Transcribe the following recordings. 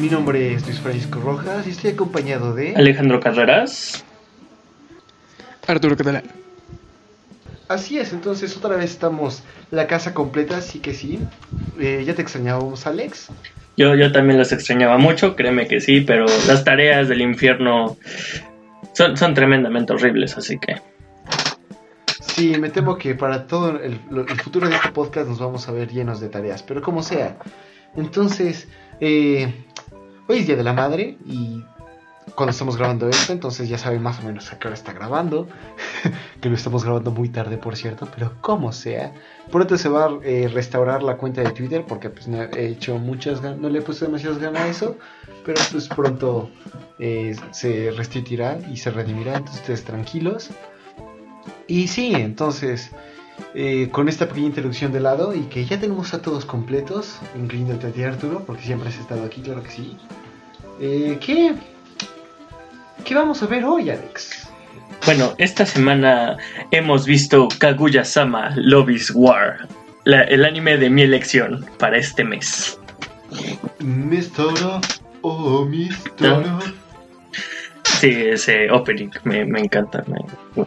Mi nombre es Luis Francisco Rojas y estoy acompañado de... Alejandro Carreras. Arturo Catalán. Así es, entonces otra vez estamos la casa completa, así que sí. Eh, ya te extrañábamos, Alex. Yo, yo también los extrañaba mucho, créeme que sí, pero las tareas del infierno son, son tremendamente horribles, así que... Sí, me temo que para todo el, el futuro de este podcast nos vamos a ver llenos de tareas, pero como sea. Entonces, eh, hoy es Día de la Madre y cuando estamos grabando esto, entonces ya saben más o menos a qué hora está grabando. que lo estamos grabando muy tarde, por cierto, pero como sea. Pronto se va a eh, restaurar la cuenta de Twitter porque pues no he hecho muchas no le he puesto demasiadas ganas a eso, pero pues pronto eh, se restituirá y se redimirá, entonces ustedes tranquilos. Y sí, entonces, eh, con esta pequeña introducción de lado y que ya tenemos a todos completos, incluyéndote a ti Arturo, porque siempre has estado aquí, claro que sí. Eh, ¿Qué? ¿Qué vamos a ver hoy, Alex? Bueno, esta semana hemos visto Kaguya-sama Love is War, la- el anime de mi elección para este mes. Mr. Oh, Mr. Sí, ese opening me, me encanta. me-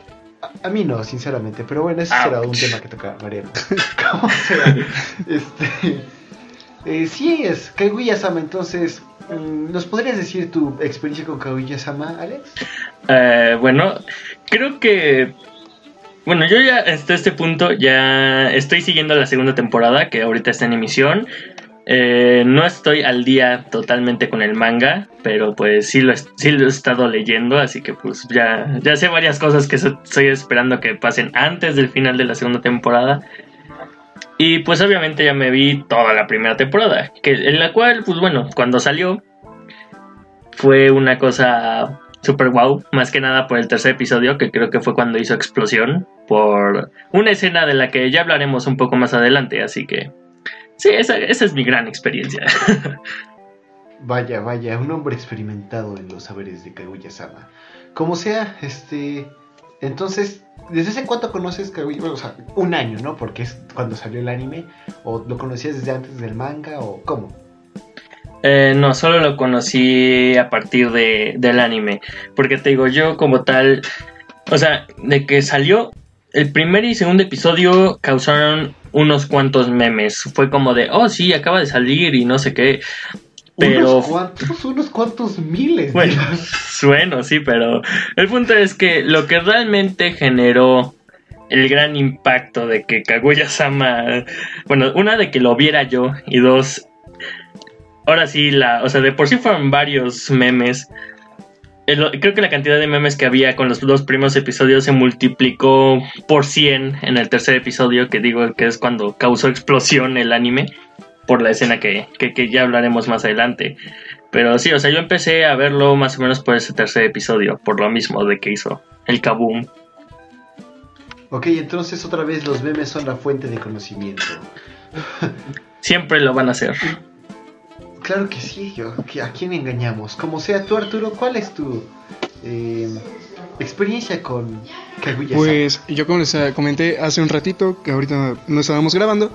A, mí no, sinceramente, pero bueno, ese Ouch. será un tema que toca veremos. ¿Cómo será? Este, eh, sí, es Kaguya-sama, entonces, mm, ¿nos podrías decir tu experiencia con Kaguya-sama, Alex? Eh, bueno, creo que. Bueno, yo ya hasta este punto ya estoy siguiendo la segunda temporada que ahorita está en emisión. Eh, no estoy al día totalmente con el manga, pero pues sí lo, sí lo he estado leyendo, así que pues ya, ya sé varias cosas que estoy esperando que pasen antes del final de la segunda temporada. Y pues obviamente ya me vi toda la primera temporada, que, en la cual pues bueno, cuando salió fue una cosa super wow, más que nada por el tercer episodio, que creo que fue cuando hizo explosión, por una escena de la que ya hablaremos un poco más adelante, así que sí, esa, esa es mi gran experiencia. Vaya, vaya, un hombre experimentado en los saberes de Kaguya-sama. Como sea, este. Entonces, ¿desde hace cuánto conoces Kaguya? Bueno, o sea, un año, ¿no? Porque es cuando salió el anime. ¿O lo conocías desde antes del manga? ¿O cómo? Eh, no, solo lo conocí a partir de, del anime, porque te digo, yo como tal, o sea, de que salió el primer y segundo episodio causaron unos cuantos memes, fue como de, oh sí, acaba de salir y no sé qué, pero... ¿Unos cuantos? Unos cuantos miles. Bueno, sueno, sí, pero el punto es que lo que realmente generó el gran impacto de que Kaguya-sama, bueno, una de que lo viera yo y dos, ahora sí, la, o sea, de por sí fueron varios memes. El- creo que la cantidad de memes que había con los dos primeros episodios se multiplicó por 100 en el tercer episodio, que digo que es cuando causó explosión el anime, por la escena que, que, que ya hablaremos más adelante. Pero sí, o sea, yo empecé a verlo más o menos por ese tercer episodio, por lo mismo de que hizo el kaboom. Ok, entonces otra vez los memes son la fuente de conocimiento. Siempre lo van a hacer. Claro que sí, yo, ¿a quién engañamos? Como sea tú, Arturo, ¿cuál es tu eh, experiencia con Kaguya-sama? Pues yo como les eh, comenté hace un ratito, que ahorita no estábamos grabando,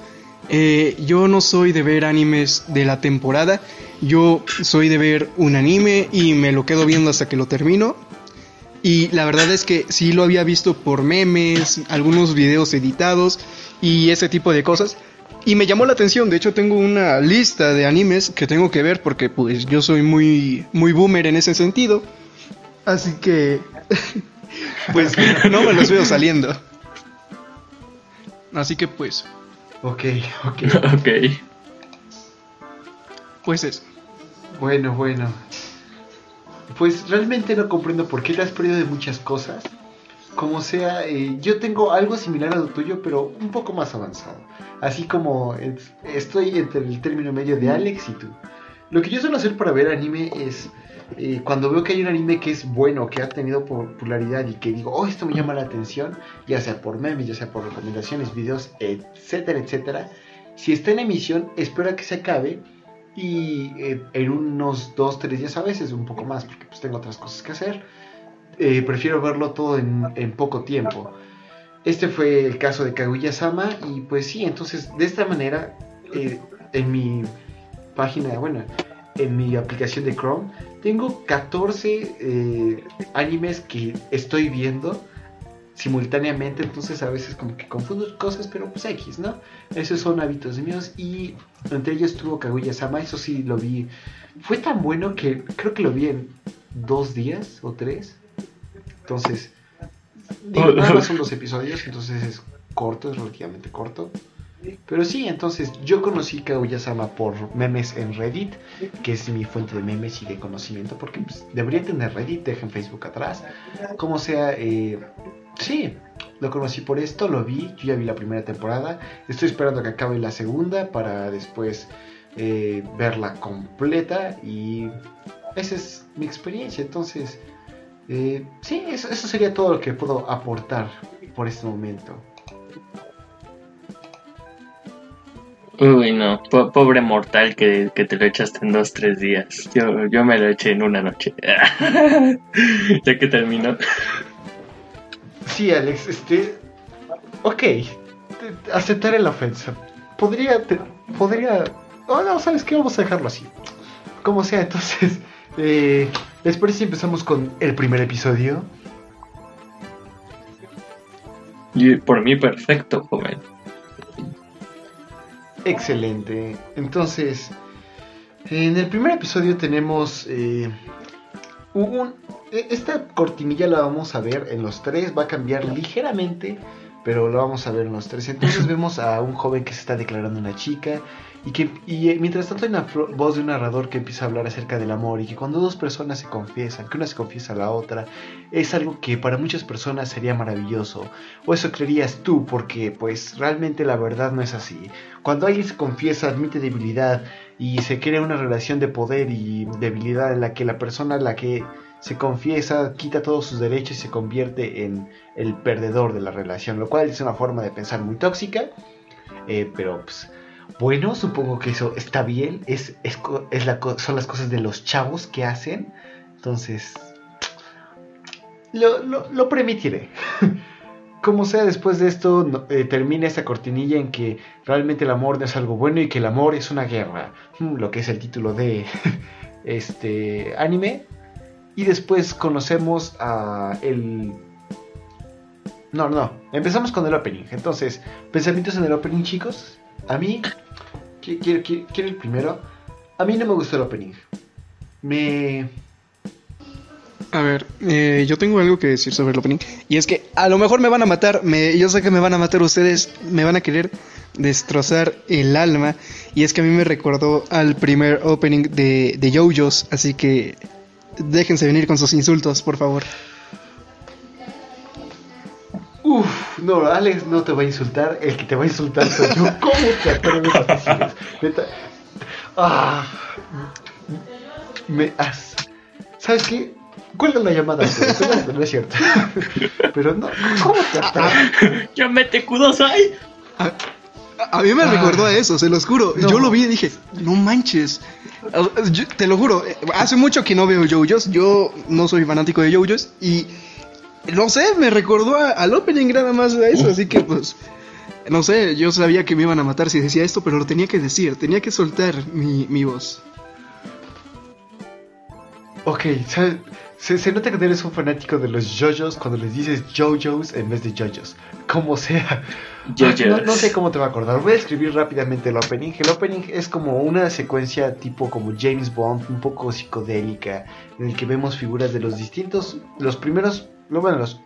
eh, yo no soy de ver animes de la temporada, yo soy de ver un anime y me lo quedo viendo hasta que lo termino. Y la verdad es que sí lo había visto por memes, algunos videos editados y ese tipo de cosas. Y me llamó la atención, de hecho tengo una lista de animes que tengo que ver porque pues yo soy muy, muy boomer en ese sentido. Así que pues no me los veo saliendo. Así que pues, Ok, ok. ok. pues eso. Bueno, bueno. Pues realmente no comprendo por qué te has perdido de muchas cosas. Como sea, eh, yo tengo algo similar a lo tuyo, pero un poco más avanzado. Así como estoy entre el término medio de Alex y tú. Lo que yo suelo hacer para ver anime es eh, cuando veo que hay un anime que es bueno, que ha tenido popularidad y que digo, oh, esto me llama la atención, ya sea por memes, ya sea por recomendaciones, videos, etcétera, etcétera. Si está en emisión, espero a que se acabe y eh, en unos 2, 3 días a veces, un poco más, porque pues tengo otras cosas que hacer, eh, prefiero verlo todo en, poco tiempo. Este fue el caso de Kaguya-sama y pues sí, entonces de esta manera, eh, en mi página, bueno, en mi aplicación de Chrome, tengo 14 eh, animes que estoy viendo simultáneamente, entonces a veces como que confundo cosas, pero pues X, ¿no? Esos son hábitos míos y entre ellos estuvo Kaguya-sama, eso sí lo vi. Fue tan bueno que creo que lo vi en dos días o tres. Entonces, digo, nada más son dos episodios, entonces es corto, es relativamente corto. Pero sí, entonces yo conocí Kaguya-sama por memes en Reddit, que es mi fuente de memes y de conocimiento, porque pues, debería tener Reddit, dejen Facebook atrás. Como sea, eh, sí, lo conocí por esto, lo vi, yo ya vi la primera temporada, estoy esperando que acabe la segunda para después eh, verla completa y esa es mi experiencia, entonces eh, sí, eso, eso sería todo lo que puedo aportar por este momento. Uy, no, po- pobre mortal que, que te lo echaste en dos, tres días. Yo, yo me lo eché en una noche. ya que terminó. Sí, Alex, este. Ok, aceptaré la ofensa. Podría. te- podría. Oh, no, ¿sabes qué? Vamos a dejarlo así. Como sea, entonces. Eh, ¿Les parece si empezamos con el primer episodio? Y por mí, perfecto, joven. Excelente. Entonces, en el primer episodio tenemos eh, un, e- esta cortinilla la vamos a ver en los tres, va a cambiar ligeramente, pero lo vamos a ver en los tres. Entonces vemos a un joven que se está declarando una chica y que y, eh, mientras tanto hay una voz de un narrador que empieza a hablar acerca del amor y que cuando dos personas se confiesan, que una se confiesa a la otra, es algo que para muchas personas sería maravilloso. O eso creerías tú, porque pues realmente la verdad no es así. Cuando alguien se confiesa, admite debilidad y se crea una relación de poder y debilidad en la que la persona a la que se confiesa quita todos sus derechos y se convierte en el perdedor de la relación, lo cual es una forma de pensar muy tóxica, eh, pero pues bueno, supongo que eso está bien, es, es, es la son las cosas de los chavos que hacen, entonces lo, lo, permitiré. Como sea, después de esto eh, termina esta cortinilla en que realmente el amor no es algo bueno y que el amor es una guerra, Hmm, lo que es el título de este anime. Y después conocemos a el... No, no, empezamos con el opening. Entonces, pensamientos en el opening, chicos. A mí, qui- quiero, quiero, quiero el primero. A mí no me gustó el opening. Me... A ver, eh, yo tengo algo que decir sobre el opening. Y es que a lo mejor me van a matar. Me, yo sé que me van a matar ustedes. Me van a querer destrozar el alma. Y es que a mí me recordó al primer opening de, de JoJo's. Así que déjense venir con sus insultos, por favor. Uf, no, Alex no te va a insultar, el que te va a insultar soy yo. ¿Cómo te atreves a decir? Neta. Ah, me has... ¿Sabes qué? Cuelga la llamada, pero no, es cierto. Pero no, ¿cómo te atreves? ¡Ya mete Kudosai! A, a mí me Ah. recordó a eso, se los juro. No. Yo lo vi y dije, no manches. Yo- te lo juro, eh, hace mucho que no veo JoJo's. Yo no soy fanático de JoJo's. Y no sé, me recordó a- al opening nada más a eso. Así que pues, no sé, yo sabía que me iban a matar si decía esto, pero lo tenía que decir, tenía que soltar mi, mi voz. Ok, ¿sabes? Se, se nota que eres un fanático de los JoJo's cuando les dices JoJo's en vez de JoJo's. Como sea. JoJo's. No, no sé cómo te va a acordar. Voy a escribir rápidamente el opening. El opening es como una secuencia tipo como James Bond, un poco psicodélica, en el que vemos figuras de los distintos, los primeros, lo- bueno, los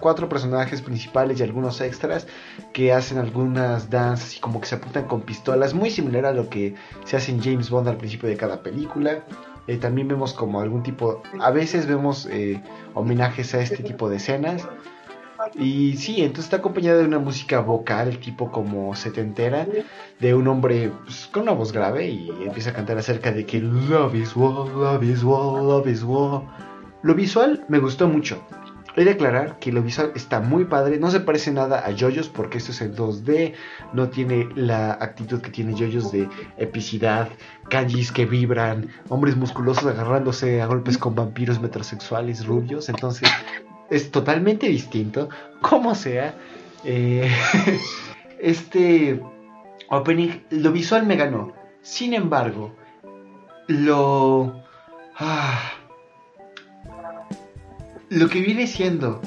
cuatro personajes principales y algunos extras que hacen algunas danzas y como que se apuntan con pistolas, muy similar a lo que se hace en James Bond al principio de cada película. Eh, también vemos como algún tipo, a veces vemos eh, homenajes a este tipo de escenas. Y sí, entonces está acompañada de una música vocal tipo como setentera, de un hombre pues, con una voz grave y empieza a cantar acerca de que love is war, love is war, love is war. Lo visual me gustó mucho. He de aclarar que lo visual está muy padre, no se parece nada a JoJo's porque esto es en 2D, no tiene la actitud que tiene JoJo's de epicidad, kanjis que vibran, hombres musculosos agarrándose a golpes con vampiros metrosexuales rubios, entonces es totalmente distinto, como sea. eh, este opening, lo visual me ganó. Sin embargo, lo... ah, lo que viene siendo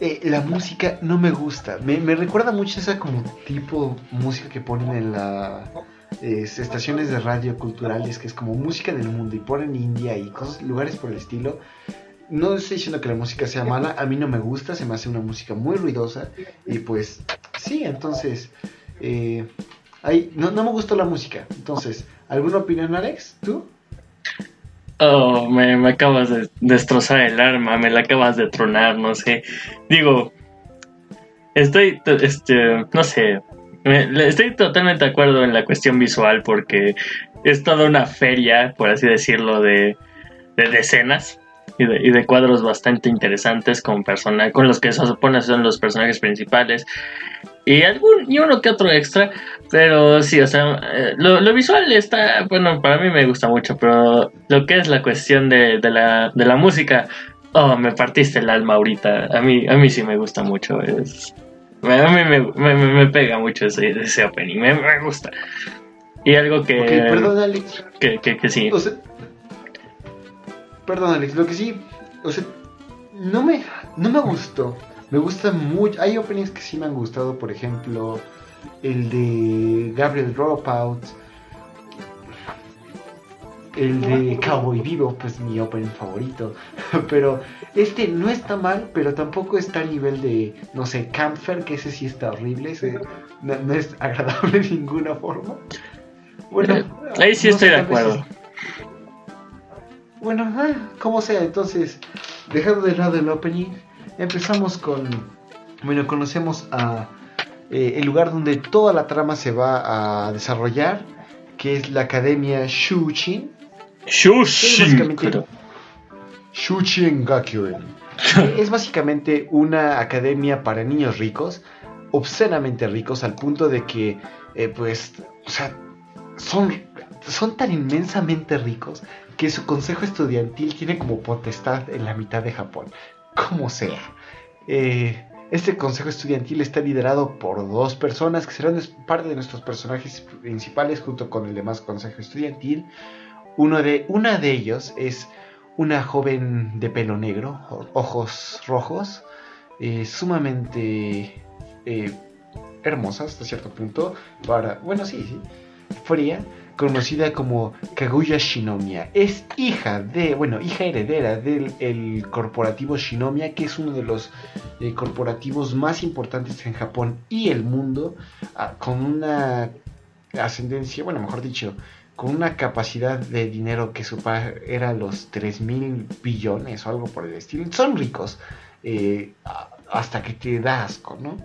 eh, la música no me gusta. Me, me recuerda mucho esa como tipo música que ponen en las estaciones de radio culturales, que es como música del mundo y ponen India y cosas, lugares por el estilo. No estoy diciendo que la música sea mala, a mí no me gusta, se me hace una música muy ruidosa y pues sí, entonces eh, ahí, no, no me gustó la música. Entonces, ¿alguna opinión Alex? ¿Tú? Oh, me, me acabas de destrozar el arma, me la acabas de tronar, no sé. Digo, estoy, este, no sé, me- estoy totalmente de acuerdo en la cuestión visual porque es toda una feria, por así decirlo, de, de decenas y de, y de cuadros bastante interesantes con, persona, con los que se supone son los personajes principales y algún y uno que otro extra, pero sí, o sea, eh, lo, lo visual está, bueno, para mí me gusta mucho, pero lo que es la cuestión de, de la, de la música, oh, me partiste el alma ahorita, a mí, a mí sí me gusta mucho, es, a mí me, me, me- me pega mucho ese, ese opening, me, me gusta. Y algo que, Ok, perdón Alex. que, que, que sí. O sea, perdón Alex, lo que sí, o sea, no me, no me gustó. Me gusta mucho, hay openings que sí me han gustado, por ejemplo, el de Gabriel Dropout, el de Cowboy Vivo, pues mi opening favorito. Pero este no está mal, pero tampoco está al nivel de, no sé, Campfer, que ese sí está horrible, ese no, no es agradable de ninguna forma. Bueno, Eh, ahí sí no estoy sé, de acuerdo. bueno, ah, como sea, entonces, dejando de lado el opening, empezamos con, bueno, conocemos a eh, el lugar donde toda la trama se va a desarrollar, que es la Academia Shushin, Shushin, Shushin Gakuen. es básicamente una academia para niños ricos, obscenamente ricos, al punto de que, eh, pues, o sea, son, son tan inmensamente ricos que su consejo estudiantil tiene como potestad en la mitad de Japón. Como sea. Eh, este consejo estudiantil está liderado por dos personas que serán parte de nuestros personajes principales junto con el demás consejo estudiantil. Uno de, una de ellos es una joven de pelo negro, ojos rojos, eh, sumamente eh, hermosa hasta cierto punto, para, bueno, sí, sí, fría, conocida como Kaguya Shinomiya. Es hija de, bueno, hija heredera del el corporativo Shinomiya, que es uno de los eh, corporativos más importantes en Japón y el mundo, ah, con una ascendencia, bueno, mejor dicho, con una capacidad de dinero que supera era los 3 mil billones o algo por el estilo. Son ricos eh, hasta que te da asco, ¿no?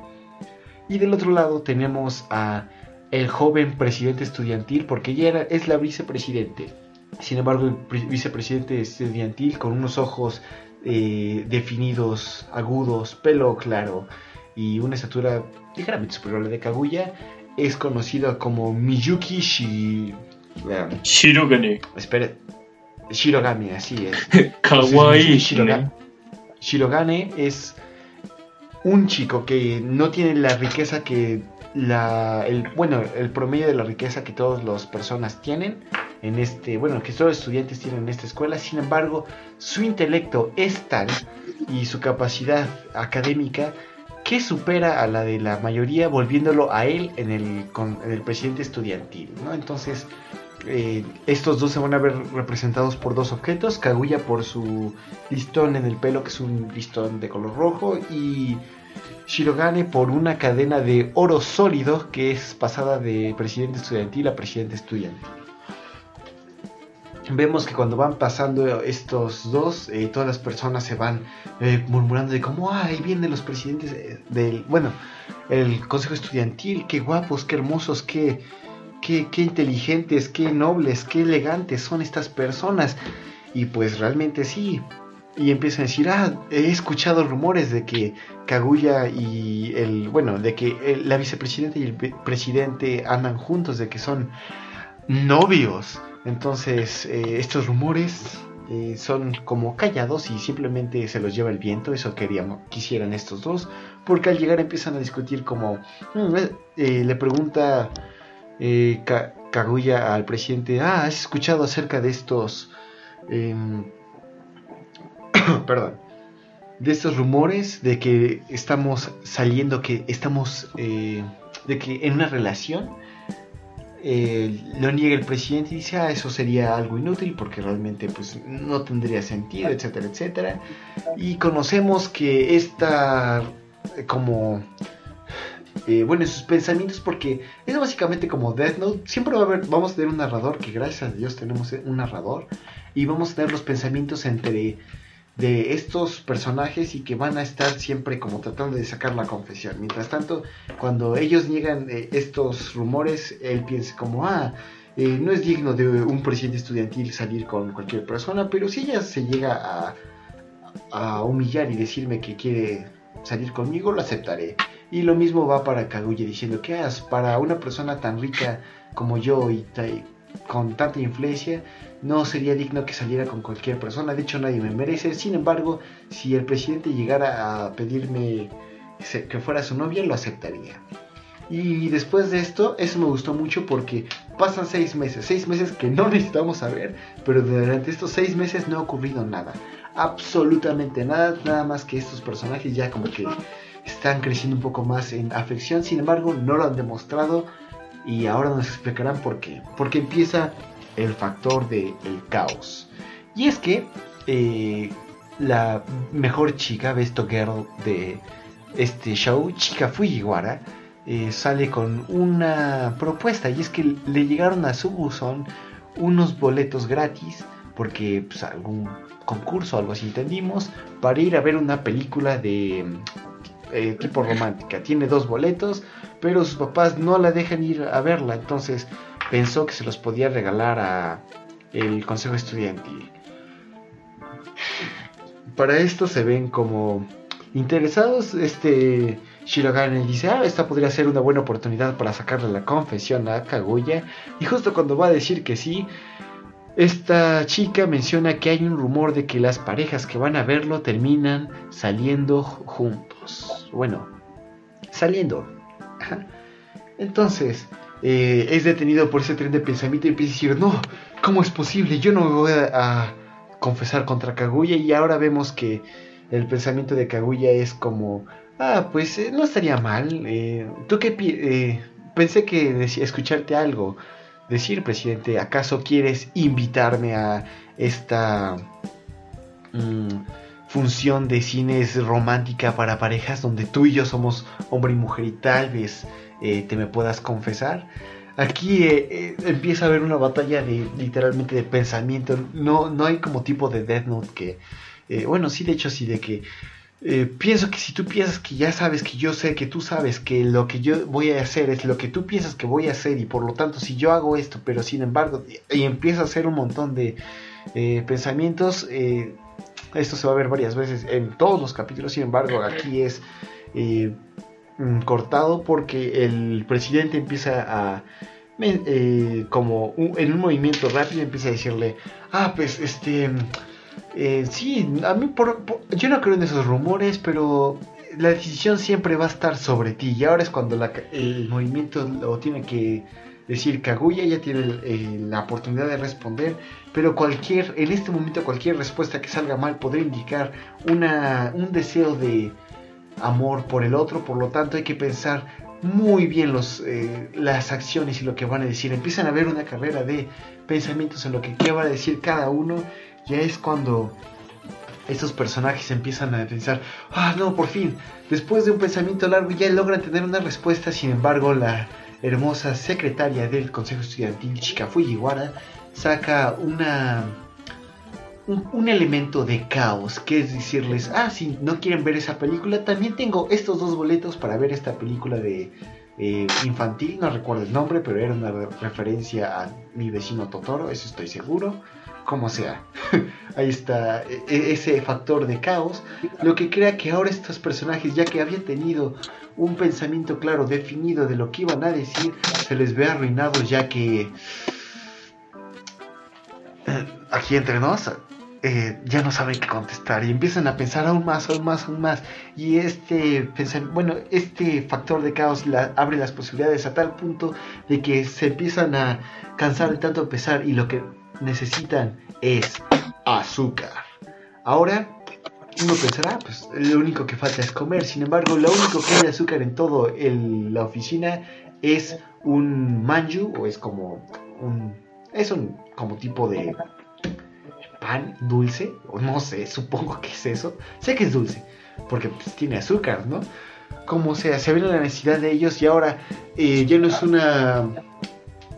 Y del otro lado tenemos a el joven presidente estudiantil, porque ella era, es la vicepresidente. Sin embargo, el pre- vicepresidente estudiantil con unos ojos eh, definidos, agudos, pelo claro y una estatura ligeramente superior a la de Kaguya, es conocido como Miyuki Shi... vean, Shirogane. espere, Shirogane, así es. Kawaii. Shirogane. Shirogane es un chico que no tiene la riqueza que la el bueno el promedio de la riqueza que todas las personas tienen en este bueno que todos los estudiantes tienen en esta escuela. Sin embargo su intelecto es tal y su capacidad académica que supera a la de la mayoría volviéndolo a él en el con en el presidente estudiantil no entonces eh, estos dos se van a ver representados por dos objetos Kaguya por su listón en el pelo que es un listón de color rojo y Shirogane por una cadena de oro sólido que es pasada de presidente estudiantil a presidente estudiantil. Vemos que cuando van pasando estos dos, eh, todas las personas se van eh, murmurando de como, "Ah, ahí vienen los presidentes eh, del, bueno, el consejo estudiantil, qué guapos, qué hermosos, qué, qué, qué inteligentes, qué nobles, qué elegantes son estas personas. Y pues realmente sí. Y empiezan a decir, ah, he escuchado rumores de que Kaguya y el, bueno, de que la vicepresidenta y el presidente andan juntos, de que son novios. Entonces, eh, estos rumores eh, son como callados y simplemente se los lleva el viento. Eso queríamos, quisieran estos dos. Porque al llegar empiezan a discutir como, mm, eh, eh, le pregunta eh, Kaguya al presidente, ah, ¿has escuchado acerca de estos... Em, perdón. De estos rumores de que estamos saliendo, que estamos... Eh, de que en una relación eh, lo niega el presidente y dice, ah, eso sería algo inútil porque realmente pues no tendría sentido, etcétera, etcétera. Y conocemos que esta como eh, bueno, en sus pensamientos, porque es básicamente como Death Note. Siempre va a haber, vamos a tener un narrador, que gracias a Dios tenemos un narrador, y vamos a tener los pensamientos entre de estos personajes y que van a estar siempre como tratando de sacar la confesión. Mientras tanto, cuando ellos niegan eh, estos rumores, él piensa como, ah, eh, no es digno de un presidente estudiantil salir con cualquier persona, pero si ella se llega a, humillar y decirme que quiere salir conmigo, lo aceptaré. Y lo mismo va para Kaguya diciendo que es para una persona tan rica como yo y con tanta influencia, no sería digno que saliera con cualquier persona. De hecho, nadie me merece. Sin embargo, si el presidente llegara a pedirme que fuera su novia, lo aceptaría. Y después de esto, eso me gustó mucho porque pasan seis meses, seis meses que no necesitamos saber, pero durante estos seis meses no ha ocurrido nada, absolutamente nada, nada más que estos personajes ya como que están creciendo un poco más en afección, sin embargo no lo han demostrado y ahora nos explicarán por qué. Porque empieza el factor del caos. Y es que eh, la mejor chica, Besto Girl de este show, Chica Fujiwara, eh, sale con una propuesta y es que le llegaron a su buzón unos boletos gratis porque pues, algún concurso algo así entendimos para ir a ver una película de eh, tipo romántica. Tiene dos boletos, pero sus papás no la dejan ir a verla. Entonces pensó que se los podía regalar a el consejo estudiantil. Para esto se ven como interesados. Este Shirogane dice, ah, esta podría ser una buena oportunidad para sacarle la confesión a Kaguya. Y justo cuando va a decir que sí, esta chica menciona que hay un rumor de que las parejas que van a verlo terminan saliendo juntos. Bueno, saliendo. Entonces, eh, es detenido por ese tren de pensamiento y empieza a decir, no, ¿cómo es posible? Yo no me voy a, confesar contra Kaguya y ahora vemos que el pensamiento de Kaguya es como, ah, pues eh, no estaría mal. Eh, ¿Tú qué pensé que escucharte algo? decir, presidente, ¿acaso quieres invitarme a esta mm, función de cines romántica para parejas donde tú y yo somos hombre y mujer y tal vez eh, te me puedas confesar? Aquí eh, eh, empieza a haber una batalla de literalmente de pensamiento. No, no hay como tipo de Death Note que, bueno, sí, de hecho sí, de que eh, pienso que si tú piensas que ya sabes que yo sé que tú sabes que lo que yo voy a hacer es lo que tú piensas que voy a hacer y por lo tanto si yo hago esto pero sin embargo y, empiezo a hacer un montón de eh, pensamientos eh, esto se va a ver varias veces en todos los capítulos sin embargo aquí es mm, cortado porque el presidente empieza a como en un movimiento rápido empieza a decirle ah pues este eh, sí, a mí yo no creo en esos rumores, pero la decisión siempre va a estar sobre ti. Y ahora es cuando el movimiento lo tiene que decir Kaguya, ya tiene eh, la oportunidad de responder. Pero cualquier, en este momento cualquier respuesta que salga mal podría indicar una, un deseo de amor por el otro. Por lo tanto hay que pensar muy bien los, eh, las acciones y lo que van a decir. Empiezan a ver una carrera de pensamientos en lo que qué van a decir cada uno ya es cuando estos personajes empiezan a pensar, ah, no, por fin, después de un pensamiento largo ya logran tener una respuesta, sin embargo la hermosa secretaria del Consejo Estudiantil, Chika Fujiwara, saca una... Un, elemento de caos, que es decirles, ah, si no quieren ver esa película, también tengo estos dos boletos para ver esta película de eh, infantil, no recuerdo el nombre, pero era una referencia a mi vecino Totoro, eso estoy seguro como sea. Ahí está e, e, ese factor de caos, lo que crea que ahora estos personajes, ya que habían tenido un pensamiento claro, definido de lo que iban a decir, se les ve arruinado ya que... Eh, aquí entre nos, eh, ya no saben qué contestar y empiezan a pensar aún más, aún más, aún más. Y este, bueno, este factor de caos abre las posibilidades a tal punto de que se empiezan a cansar de tanto pesar y lo que necesitan es azúcar. Ahora, uno pensará, pues lo único que falta es comer. Sin embargo, lo único que hay de azúcar en toda la oficina es un manju, o es como un. Es un como tipo de pan dulce, o no sé, supongo que es eso. Sé que es dulce, porque pues, tiene azúcar, ¿no? Como sea, se ve la necesidad de ellos y ahora eh, ya no es una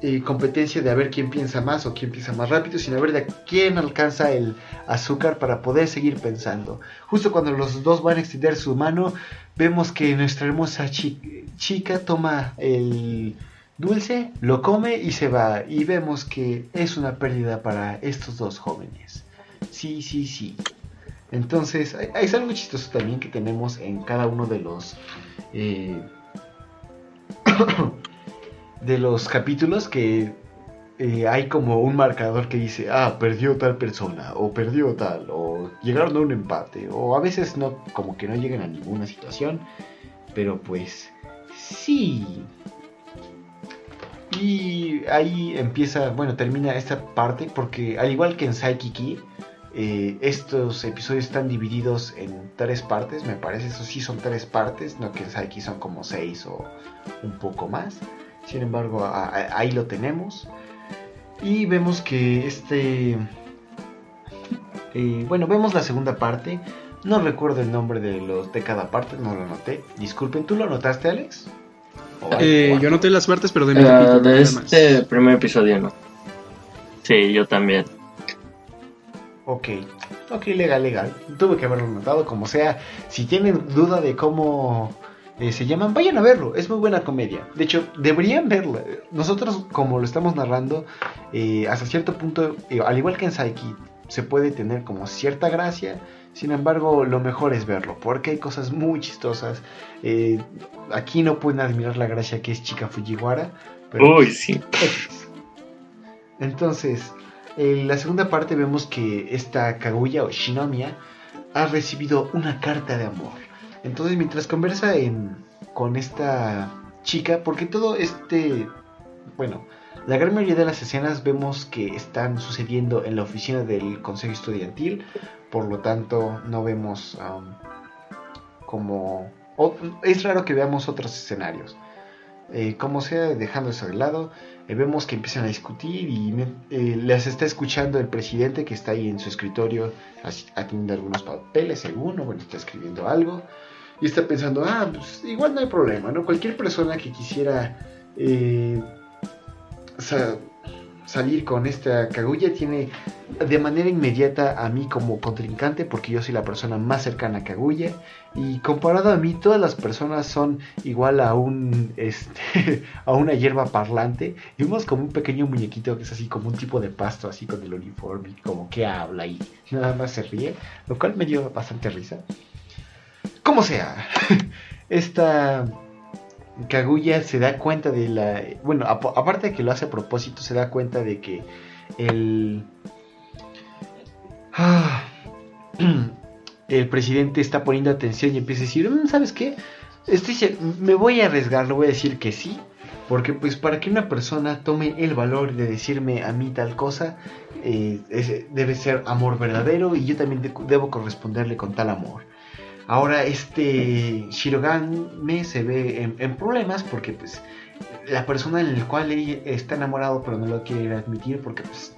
eh, competencia de a ver quién piensa más o quién piensa más rápido, sino a ver de quién alcanza el azúcar para poder seguir pensando. Justo cuando los dos van a extender su mano, vemos que nuestra hermosa chica toma el dulce, lo come y se va. Y vemos que es una pérdida para estos dos jóvenes. Sí, sí, sí. Entonces, hay, algo chistoso también que tenemos en cada uno de los... Eh, de los capítulos que eh, hay como un marcador que dice, ah, perdió tal persona, o perdió tal, o llegaron a un empate, o a veces no, como que no llegan a ninguna situación, pero pues sí. Y ahí empieza, bueno, termina esta parte, porque al igual que en Psyche eh, estos episodios están divididos en tres partes, me parece, eso sí son tres partes, no que en Psyche son como seis o un poco más. Sin embargo, ahí lo tenemos. Y vemos que este... Eh, bueno, vemos la segunda parte. No recuerdo el nombre de, los, de cada parte, no lo anoté. Disculpen, ¿tú lo anotaste, Alex? Eh, yo anoté las partes, pero de, uh, de este primer episodio no. Sí, yo también. Ok, ok, legal, legal. Tuve que haberlo notado, como sea. Si tienen duda de cómo eh, se llaman, vayan a verlo, es muy buena comedia. De hecho, deberían verlo. Nosotros, como lo estamos narrando, eh, hasta cierto punto, eh, al igual que en Psyche, se puede tener como cierta gracia. Sin embargo, lo mejor es verlo, porque hay cosas muy chistosas. aquí no pueden admirar la gracia que es Chica Fujiwara. Pero Uy, sí. Entonces, en la segunda parte vemos que esta Kaguya o Shinomiya ha recibido una carta de amor entonces mientras conversa con esta chica, porque todo este, bueno, la gran mayoría de las escenas vemos que están sucediendo en la oficina del consejo estudiantil, por lo tanto no vemos um, como... es raro que veamos otros escenarios. Eh, como sea, dejando eso de lado, eh, vemos que empiezan a discutir y eh, les está escuchando el presidente que está ahí en su escritorio haciendo algunos papeles, según, bueno, está escribiendo algo y está pensando, ah, pues igual no hay problema, ¿no? Cualquier persona que quisiera salir con esta Kaguya tiene de manera inmediata a mí como contrincante porque yo soy la persona más cercana a Kaguya y comparado a mí todas las personas son igual a un este a una hierba parlante y vemos como un pequeño muñequito que es así como un tipo de pasto así con el uniforme como que habla y nada más se ríe lo cual me dio bastante risa. Como sea, esta Kaguya se da cuenta de la... Bueno, aparte de que lo hace a propósito, se da cuenta de que el... el presidente está poniendo atención y empieza a decir, mm, ¿sabes qué? Estoy, me voy a arriesgar, le voy a decir que sí, porque pues para que una persona tome el valor de decirme a mí tal cosa, eh, debe ser amor verdadero y yo también debo corresponderle con tal amor. Ahora este Shirogane se ve en, problemas porque pues la persona en la cual él está enamorado pero no lo quiere admitir porque pues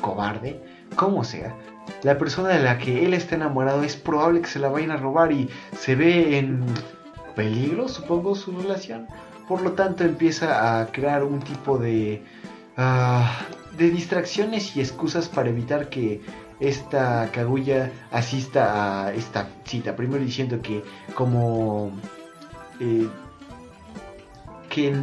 cobarde, como sea, la persona de la que él está enamorado es probable que se la vayan a robar y se ve en peligro, supongo, su relación. Por lo tanto empieza a crear un tipo de, ah, de distracciones y excusas para evitar que esta Kaguya asista a esta cita. Primero diciendo que como... Eh, que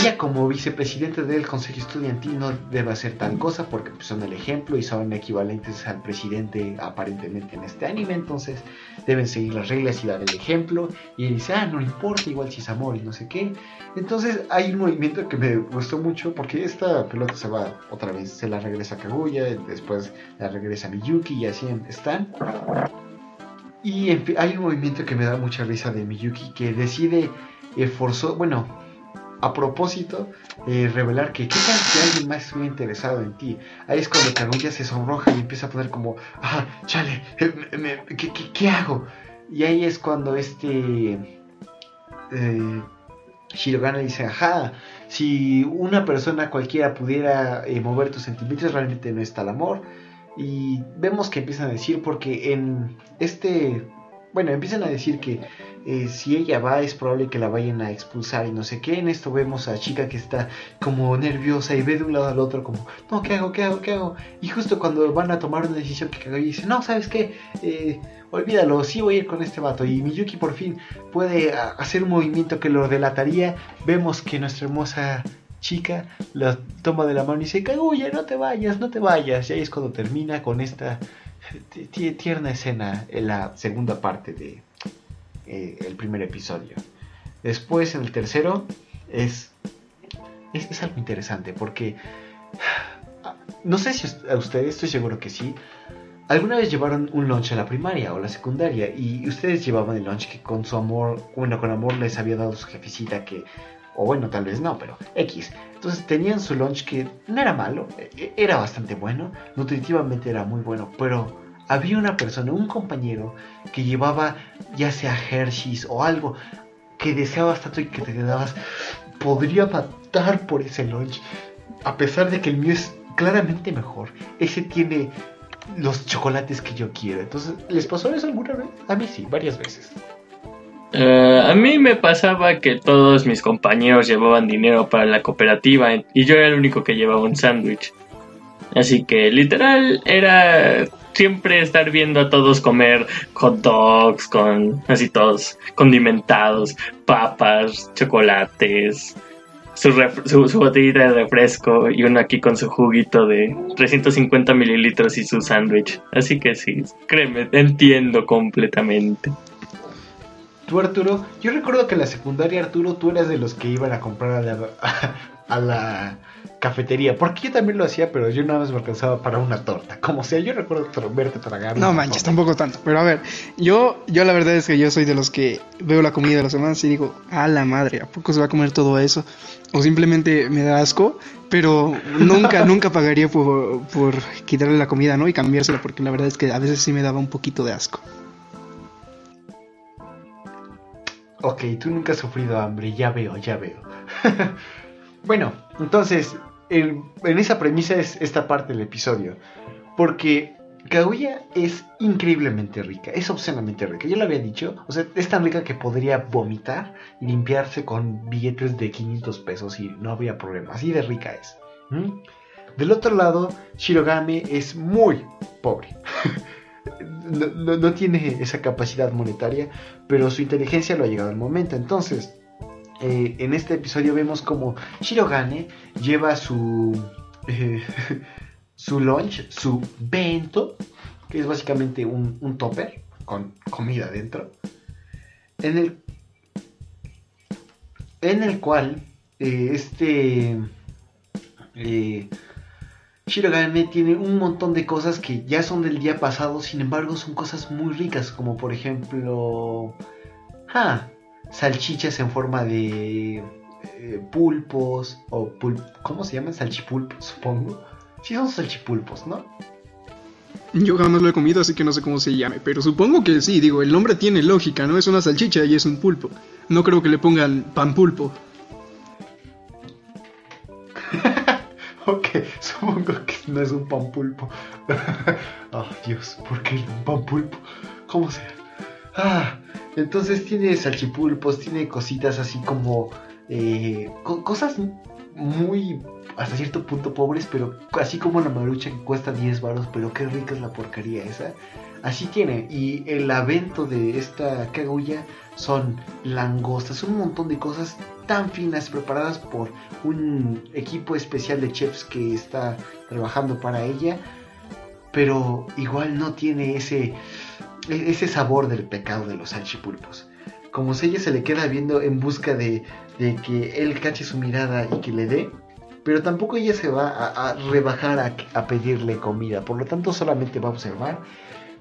ella como vicepresidente del Consejo Estudiantil no debe hacer tal cosa porque pues, son el ejemplo y son equivalentes al presidente aparentemente en este anime, entonces deben seguir las reglas y dar el ejemplo. Y dice, ah, no importa, igual si es amor y no sé qué. Entonces hay un movimiento que me gustó mucho porque esta pelota se va otra vez, se la regresa a Kaguya, después la regresa a Miyuki y así están. Y hay un movimiento que me da mucha risa de Miyuki que decide, eh, bueno, a propósito, eh, revelar que qué tal si alguien más estuviera interesado en ti. Ahí es cuando Kaguya se sonroja y empieza a poner como, ah, chale, eh, ¿qué, hago? Y ahí es cuando este eh, dice, ajá, si una persona cualquiera pudiera mover tus sentimientos, realmente no está el amor. Y vemos que empiezan a decir, porque en este, bueno, empiezan a decir que eh, si ella va es probable que la vayan a expulsar y no sé qué. En esto vemos a chica que está como nerviosa y ve de un lado al otro como, no, ¿qué hago? ¿Qué hago? ¿Qué hago? Y justo cuando van a tomar una decisión que y dice, no, ¿sabes qué? Eh, olvídalo, sí voy a ir con este vato. Y Miyuki por fin puede hacer un movimiento que lo delataría. Vemos que nuestra hermosa chica la toma de la mano y dice, Kaguya, no te vayas, no te vayas. Y ahí es cuando termina con esta tierna escena en la segunda parte de eh, el primer episodio. Después, en el tercero, es, es, algo interesante porque no sé si a ustedes, estoy seguro que sí. ¿Alguna vez llevaron un lunch a la primaria o la secundaria y ustedes llevaban el lunch que con su amor, bueno, con amor les había dado su jefecita que, o bueno, tal vez no, pero X. Entonces tenían su lunch que no era malo, e, e, era bastante bueno, nutritivamente era muy bueno, pero había una persona, un compañero, que llevaba ya sea Hershey's o algo que deseabas tanto y que te quedabas, podría matar por ese lunch, a pesar de que el mío es claramente mejor. Ese tiene los chocolates que yo quiero. Entonces, ¿les pasó eso alguna vez? A mí sí, varias veces. Eh, a mí me pasaba que todos mis compañeros llevaban dinero para la cooperativa y yo era el único que llevaba un sándwich. Así que literal era siempre estar viendo a todos comer hot dogs con así todos condimentados, papas, chocolates, su, su, botellita de refresco y uno aquí con su juguito de 350 mililitros y su sándwich. Así que sí, créeme, entiendo completamente. Tú Arturo, yo recuerdo que en la secundaria Arturo tú eras de los que iban a comprar a la cafetería. Porque yo también lo hacía, pero yo nada más me alcanzaba para una torta. Como sea, yo recuerdo verte tragar. No manches, tampoco tanto. Pero a ver, yo, yo la verdad es que yo soy de los que veo la comida de las semanas y digo, a la madre, ¿a poco se va a comer todo eso? O simplemente me da asco, pero nunca, nunca pagaría por, por quitarle la comida, ¿no? Y cambiársela, porque la verdad es que a veces sí me daba un poquito de asco. Ok, tú nunca has sufrido hambre, ya veo, ya veo. bueno, entonces, en esa premisa es esta parte del episodio. Porque Kaguya es increíblemente rica, es obscenamente rica. Yo lo había dicho, o sea, es tan rica que podría vomitar y limpiarse con billetes de 500 pesos y no habría problema. Así de rica es. Del otro lado, Shirogame es muy pobre. no, no, tiene esa capacidad monetaria, pero su inteligencia lo ha llegado al momento. Entonces, eh, en este episodio vemos como Shirogane lleva su, eh, su lunch, su bento, que es básicamente un, topper con comida dentro, en el, en el cual eh, este Shirogane tiene un montón de cosas que ya son del día pasado, sin embargo son cosas muy ricas, como por ejemplo... Ah, salchichas en forma de eh, pulpos o ¿cómo se llaman? Salchipulpos, supongo. Sí son salchipulpos, ¿no? Yo jamás lo he comido, así que no sé cómo se llame, pero supongo que sí, digo, el nombre tiene lógica, ¿no? Es una salchicha y es un pulpo. No creo que le pongan pan pulpo. ok, supongo que no es un pan pulpo. oh, Dios, ¿por qué un pan pulpo? ¿Cómo sea? Ah, entonces tiene salchipulpos, tiene cositas así como... Eh, cosas muy hasta cierto punto pobres, pero así como la marucha que cuesta 10 baros, pero qué rica es la porquería esa. así tiene. Y el evento de esta Kaguya son langostas, un montón de cosas tan finas preparadas por un equipo especial de chefs que está trabajando para ella, pero igual no tiene ese, ese sabor del pecado de los salchipulpos. Como si ella se le queda viendo en busca de, de que él cache su mirada y que le dé, pero tampoco ella se va a, rebajar a, a, pedirle comida, por lo tanto solamente va a observar,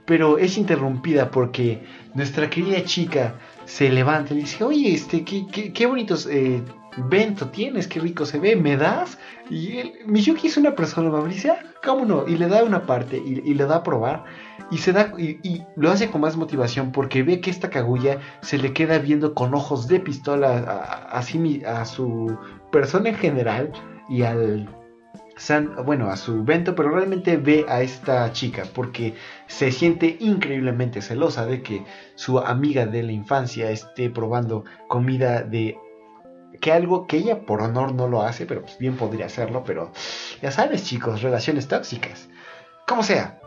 pero es interrumpida porque nuestra querida chica se levanta y dice, oye, este, qué, qué, qué bonitos eh, vento tienes, qué rico se ve, ¿me das? Y él, Miyuki es una persona amable, dice, ah, ¿cómo no? Y le da una parte y, le da a probar. Y, se da, y, lo hace con más motivación porque ve que esta Kaguya se le queda viendo con ojos de pistola a, a su persona en general y al Bueno, a su vento, pero realmente ve a esta chica porque se siente increíblemente celosa de que su amiga de la infancia esté probando comida de que algo que ella por honor no lo hace, pero pues bien podría hacerlo, pero ya sabes chicos, relaciones tóxicas. Como sea.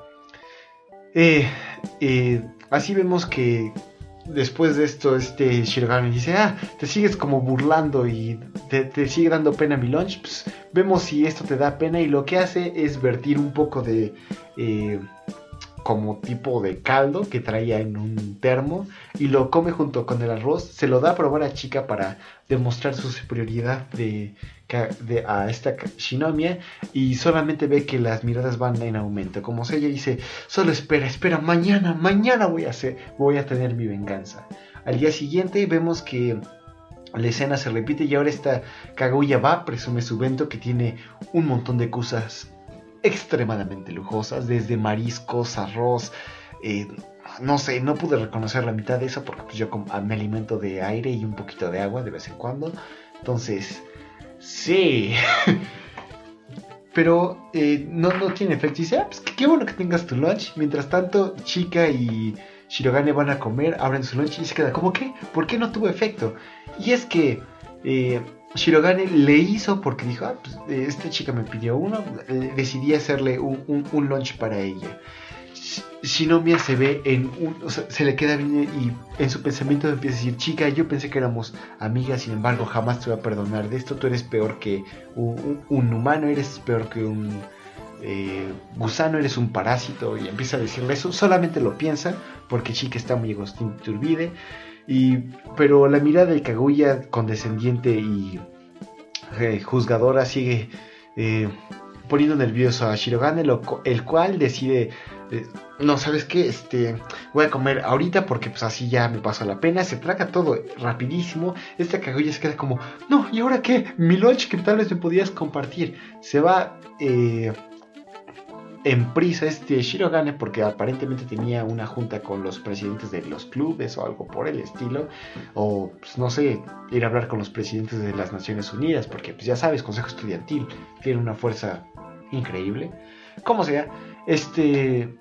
Eh, eh, así vemos que después de esto, este Shirogane dice, ah, te sigues como burlando y te, te, sigue dando pena mi lunch, pues vemos si esto te da pena y lo que hace es vertir un poco de... Eh, como tipo de caldo que traía en un termo y lo come junto con el arroz, se lo da a probar a Chica para demostrar su superioridad de, a esta Shinomiya y solamente ve que las miradas van en aumento, como ella dice, solo espera, espera, mañana, mañana voy a voy a tener mi venganza. Al día siguiente vemos que la escena se repite y ahora esta Kaguya va, presume su vento que tiene un montón de cosas extremadamente lujosas, desde mariscos, arroz, eh, no sé, no pude reconocer la mitad de eso porque pues, yo me alimento de aire y un poquito de agua de vez en cuando. Entonces, sí. Pero eh, no, no tiene efecto. Y dice, ah, pues qué bueno que tengas tu lunch. Mientras tanto, Chica y Shirogane van a comer, abren su lunch y se queda, ¿cómo qué? ¿Por qué no tuvo efecto? Y es que eh, Shirogane le hizo porque dijo, ah, pues, esta chica me pidió uno, eh, decidí hacerle un, un, un, lunch para ella. Shinomiya se ve en un, se le queda bien y en su pensamiento empieza a decir, chica, yo pensé que éramos amigas, sin embargo jamás te voy a perdonar de esto, tú eres peor que un, humano, eres peor que un eh, gusano, eres un parásito, y empieza a decirle eso, solamente lo piensa porque chica está muy egosturbide y, pero la mirada de Kaguya condescendiente y eh, juzgadora sigue eh, poniendo nervioso a Shirogane, el cual decide, eh, no, ¿sabes qué? Este, voy a comer ahorita porque pues así ya me pasa la pena, se traga todo rapidísimo, esta Kaguya se queda como, no, ¿y ahora qué? Mi lunch que tal vez me podías compartir, se va... Eh, en prisa este Shirogane porque aparentemente tenía una junta con los presidentes de los clubes o algo por el estilo o pues, no sé ir a hablar con los presidentes de las Naciones Unidas porque pues ya sabes Consejo Estudiantil tiene una fuerza increíble. Como sea este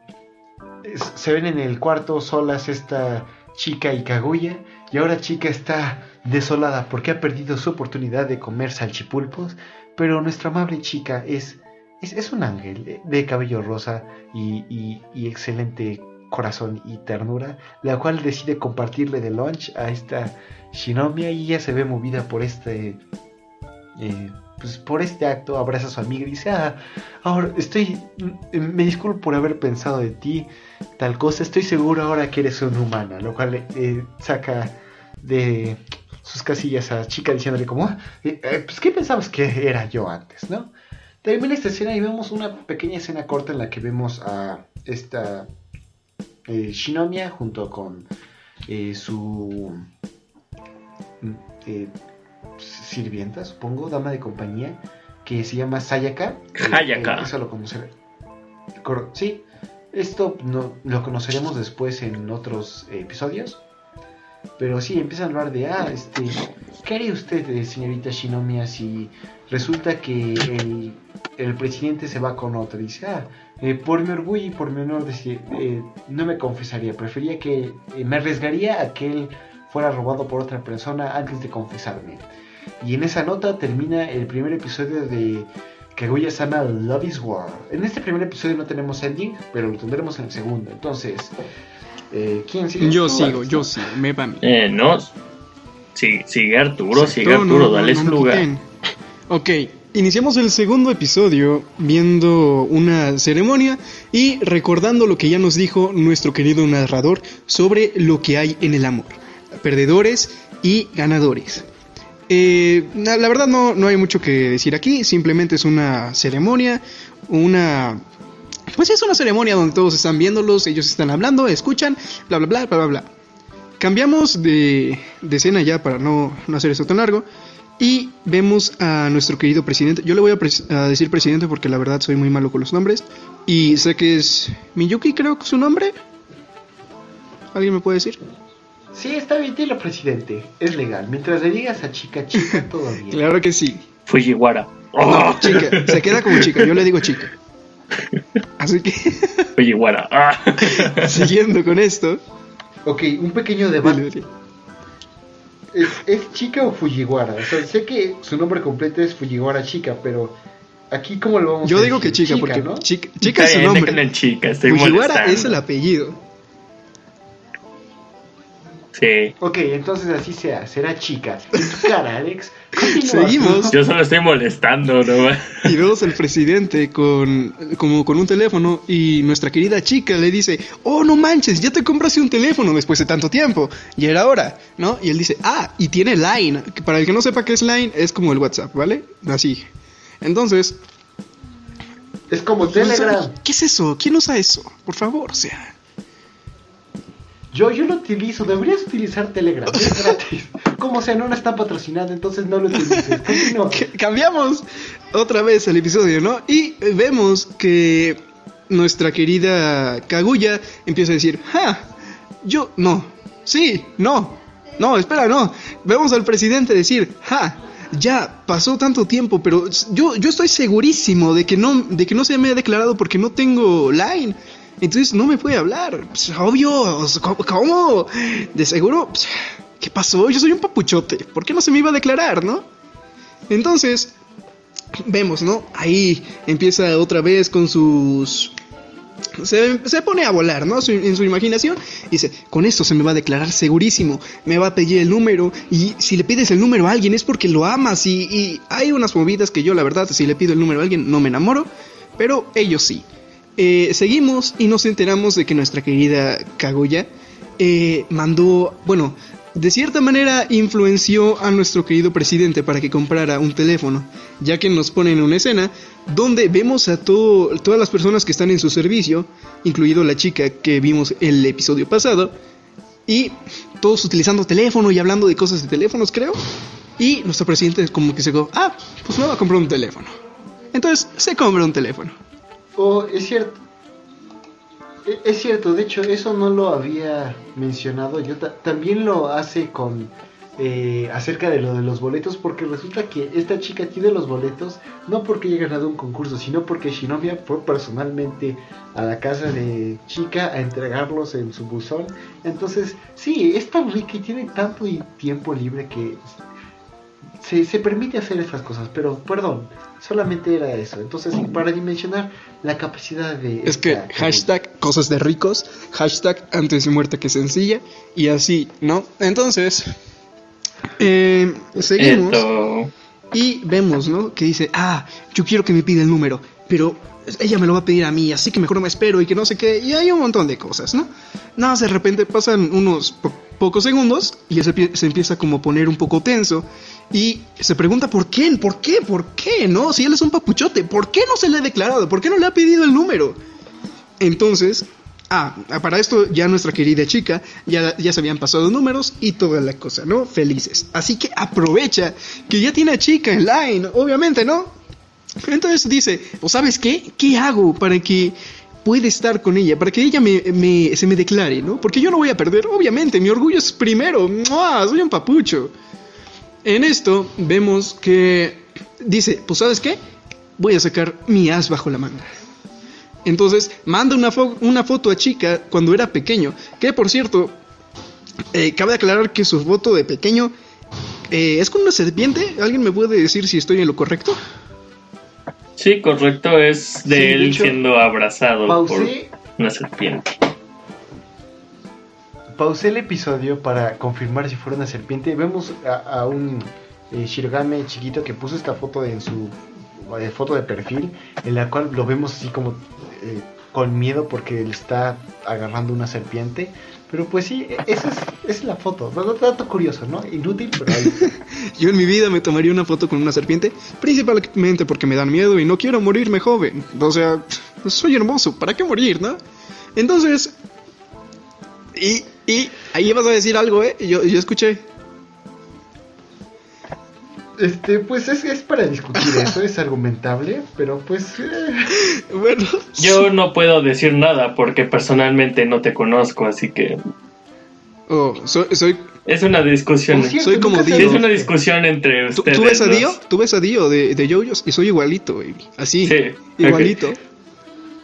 se ven en el cuarto solas esta chica y Kaguya y ahora chica está desolada porque ha perdido su oportunidad de comer salchipulpos pero nuestra amable chica es es, es un ángel de, cabello rosa y, y, excelente corazón y ternura, la cual decide compartirle de lunch a esta Shinomiya y ella se ve movida por este... Eh, pues por este acto abraza a su amiga y dice, ah, ahora estoy, me disculpo por haber pensado de ti, tal cosa, estoy seguro ahora que eres una humana, lo cual eh, saca de sus casillas a chica diciéndole como, ah, eh, pues qué pensabas que era yo antes, ¿no? Termina esta escena y vemos una pequeña escena corta en la que vemos a esta eh, Shinomiya junto con eh, su eh, sirvienta, supongo, dama de compañía, que se llama Sayaka. Hayaka. eso lo conoceré. Sí, esto no, lo conoceremos después en otros episodios. Pero sí, empiezan a hablar de, ah, este, ¿qué haría usted, señorita Shinomiya, si resulta que el, el, presidente se va con otro? Dice, ah, eh, por mi orgullo y por mi honor, decir, eh, no me confesaría, prefería que eh, me arriesgaría a que él fuera robado por otra persona antes de confesarme. Y en esa nota termina el primer episodio de Kaguya-sama Love is War. En este primer episodio no tenemos ending, pero lo tendremos en el segundo. Entonces, eh, ¿quién sigue? Yo ¿Tú, sigo, yo no? sigo, me va a mí. Eh, no. Sí, sigue Arturo, sigue No, no, Arturo, no, dale no su me lugar. quiten. Ok, iniciamos el segundo episodio viendo una ceremonia y recordando lo que ya nos dijo nuestro querido narrador sobre lo que hay en el amor. Perdedores y ganadores. Eh, la verdad no, no hay mucho que decir aquí, simplemente es una ceremonia, una... Pues es una ceremonia donde todos están viéndolos, ellos están hablando, escuchan, bla bla bla bla bla bla. Cambiamos de, de escena ya para no, no hacer esto tan largo. Y vemos a nuestro querido presidente. Yo le voy a, pres- a decir presidente porque la verdad soy muy malo con los nombres. Y sé que es Miyuki, creo que es su nombre. ¿Alguien me puede decir? Sí, está bien, dilo, presidente. Es legal. Mientras le digas a chica, chica, todo bien. Claro que sí. Fujiwara. No, chica, se queda como chica. Yo le digo chica. Así que, Fujiwara. Ah. siguiendo con esto. Ok, un pequeño debate. ¿Es, es chica o Fujiwara? O sea, sé que su nombre completo es Fujiwara Chica, pero aquí cómo lo vamos a Yo digo que decir? chica, porque ¿no? chica, chica es su nombre. chica, estoy Fujiwara molestando. es el apellido. Sí. Ok, entonces así sea, será chica. En tu cara, Alex. Seguimos. Yo solo estoy molestando, ¿no? Y vemos al presidente con, como con un teléfono y nuestra querida chica le dice, oh, no manches, ya te compraste un teléfono después de tanto tiempo. Y era hora, ¿no? Y él dice, ah, y tiene Line. Que para el que no sepa qué es Line, es como el WhatsApp, ¿vale? Así. Entonces, Es como Telegram. ¿qué es eso? ¿Quién usa eso? Por favor, o sea. Yo, yo lo utilizo, deberías utilizar Telegram, es gratis. Como sea, no nos está patrocinando, entonces no lo utilices. Continúa. Cambiamos otra vez el episodio, ¿no? Y vemos que nuestra querida Kaguya empieza a decir, ¡ja! Yo, no, sí, no, no, espera, no. Vemos al presidente decir, ¡ja! Ya pasó tanto tiempo, pero yo, yo estoy segurísimo de que, no, de que no se me ha declarado porque no tengo line. Entonces no me puede hablar. Pues, obvio, ¿cómo-. De seguro, pues, ¿qué pasó? Yo soy un papuchote. ¿Por qué no se me iba a declarar, no? Entonces, vemos, ¿no? Ahí empieza otra vez con sus... Se, se pone a volar, ¿no? En su imaginación. Dice, con esto se me va a declarar segurísimo. Me va a pedir el número. Y si le pides el número a alguien es porque lo amas. Y, y hay unas movidas que yo, la verdad, si le pido el número a alguien no me enamoro. Pero ellos sí. Eh, seguimos y nos enteramos de que nuestra querida Kaguya eh, mandó, bueno, de cierta manera influenció a nuestro querido presidente para que comprara un teléfono, ya que nos ponen una escena donde vemos a todas las personas que están en su servicio, incluido la chica que vimos el episodio pasado, y todos utilizando teléfono y hablando de cosas de teléfonos, creo. Y nuestro presidente como que se dijo, ah, pues me voy a comprar un teléfono. Entonces se compra un teléfono. Oh, es cierto. E- Es cierto, de hecho, eso no lo había mencionado. Yo ta- también lo hace con. eh, acerca de lo de los boletos, porque resulta que esta chica tiene los boletos no porque haya ganado un concurso, sino porque Shinomiya fue personalmente a la casa de chica a entregarlos en su buzón. Entonces, sí, es tan rica y tiene tanto tiempo libre que se, se permite hacer estas cosas, pero perdón, solamente era eso. Entonces, para dimensionar la capacidad de... Es que hashtag cosas de ricos, hashtag antes de muerte que sencilla, y así, ¿no? Entonces, eh, seguimos Esto. y vemos, ¿no? Que dice, ah, yo quiero que me pida el número, pero ella me lo va a pedir a mí, así que mejor me espero y que no sé qué, y hay un montón de cosas, ¿no? Nada, más de repente pasan unos pocos segundos y se, pie- se empieza como a poner un poco tenso y se pregunta por qué, por qué, por qué, ¿no? Si él es un papuchote, ¿por qué no se le ha declarado? ¿Por qué no le ha pedido el número? Entonces, ah, para esto ya nuestra querida chica ya, ya se habían pasado números y toda la cosa, ¿no? Felices. Así que aprovecha que ya tiene a chica en line, obviamente, ¿no? Entonces dice, pues sabes qué, ¿qué hago para que pueda estar con ella? Para que ella me, se me declare, ¿no? Porque yo no voy a perder, obviamente, mi orgullo es primero, ¡Mua! soy un papucho. En esto vemos que dice, pues sabes qué, voy a sacar mi as bajo la manga. Entonces manda una, una foto a chica cuando era pequeño. Que por cierto, eh, cabe aclarar que su foto de pequeño eh, es con una serpiente. ¿Alguien me puede decir si estoy en lo correcto? Sí, correcto, es de Sí, de él hecho, siendo abrazado Pausé, por una serpiente. pausé el episodio para confirmar si fuera una serpiente. Vemos a, a un eh, chiquito que puso esta foto en su eh, foto de perfil, en la cual lo vemos así como eh, con miedo porque le está agarrando una serpiente. Pero pues sí, e- esa es, es la foto. Dato, curioso, ¿no? Inútil, pero ahí. Yo en mi vida me tomaría una foto con una serpiente, principalmente porque me dan miedo y no quiero morirme joven. O sea, soy hermoso, ¿para qué morir, no? Entonces, y, y ahí vas a decir algo, ¿eh? Yo, yo escuché. Este, pues es, es para discutir eso, es argumentable, pero pues... eh, Bueno, Yo no puedo decir nada porque personalmente no te conozco, así que oh, soy, soy, es una discusión. cierto, soy como Dio. es una discusión entre ¿Tú, ustedes. tú ves a. Dio? ¿Tú ves a Dio de, de Yoyos? Y soy igualito, baby. Así, Sí, igualito.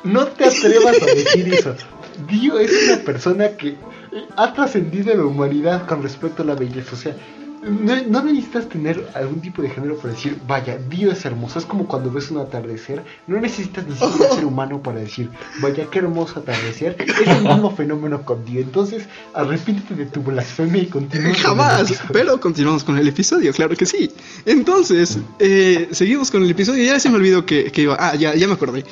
No te atrevas a decir eso. Dio es una persona que ha trascendido la humanidad con respecto a la belleza. O sea, no, no necesitas tener algún tipo de género para decir, vaya, Dio es hermoso. Es como cuando ves un atardecer. No necesitas ni siquiera ser humano para decir, vaya, qué hermoso atardecer. Es el mismo fenómeno con Dio. Entonces, arrepíntete de tu blasfemia y continúa. Jamás, pero continuamos con el episodio, claro que sí. Entonces, eh, seguimos con el episodio. Ya se me olvidó que, que iba. Ah, ya, ya me acordé.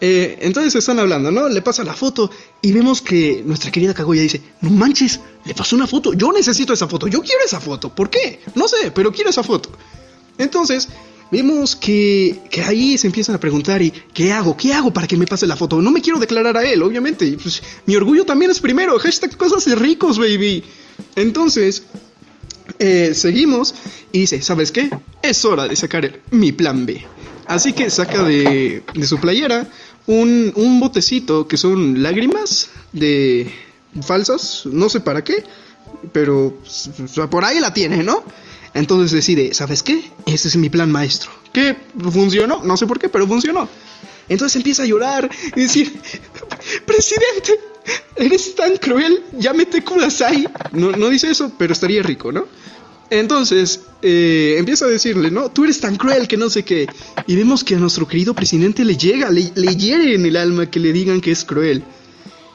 Eh, entonces están hablando, ¿no? Le pasa la foto y vemos que nuestra querida Kaguya dice: No manches, le pasó una foto. Yo necesito esa foto. Yo quiero esa foto. ¿Por qué? No sé, pero quiero esa foto. Entonces, vemos que, que ahí se empiezan a preguntar: ¿y qué hago? ¿Qué hago para que me pase la foto? No me quiero declarar a él, obviamente. y, Pues, mi orgullo también es primero. Hashtag cosas de ricos, baby. Entonces, eh, seguimos y dice, ¿sabes qué? Es hora de sacar mi plan B. Así que saca de, de su playera un, un botecito que son lágrimas de falsas, no sé para qué, pero por ahí la tiene, ¿no? Entonces decide, ¿sabes qué? Ese es mi plan maestro. Que funcionó, no sé por qué, pero funcionó. Entonces empieza a llorar y decir, presidente, eres tan cruel, llámete Kudasai. No, no dice eso, pero estaría rico, ¿no? Entonces eh, empieza a decirle, no, tú eres tan cruel que no sé qué. Y vemos que a nuestro querido presidente le llega, le, le hiere en el alma que le digan que es cruel.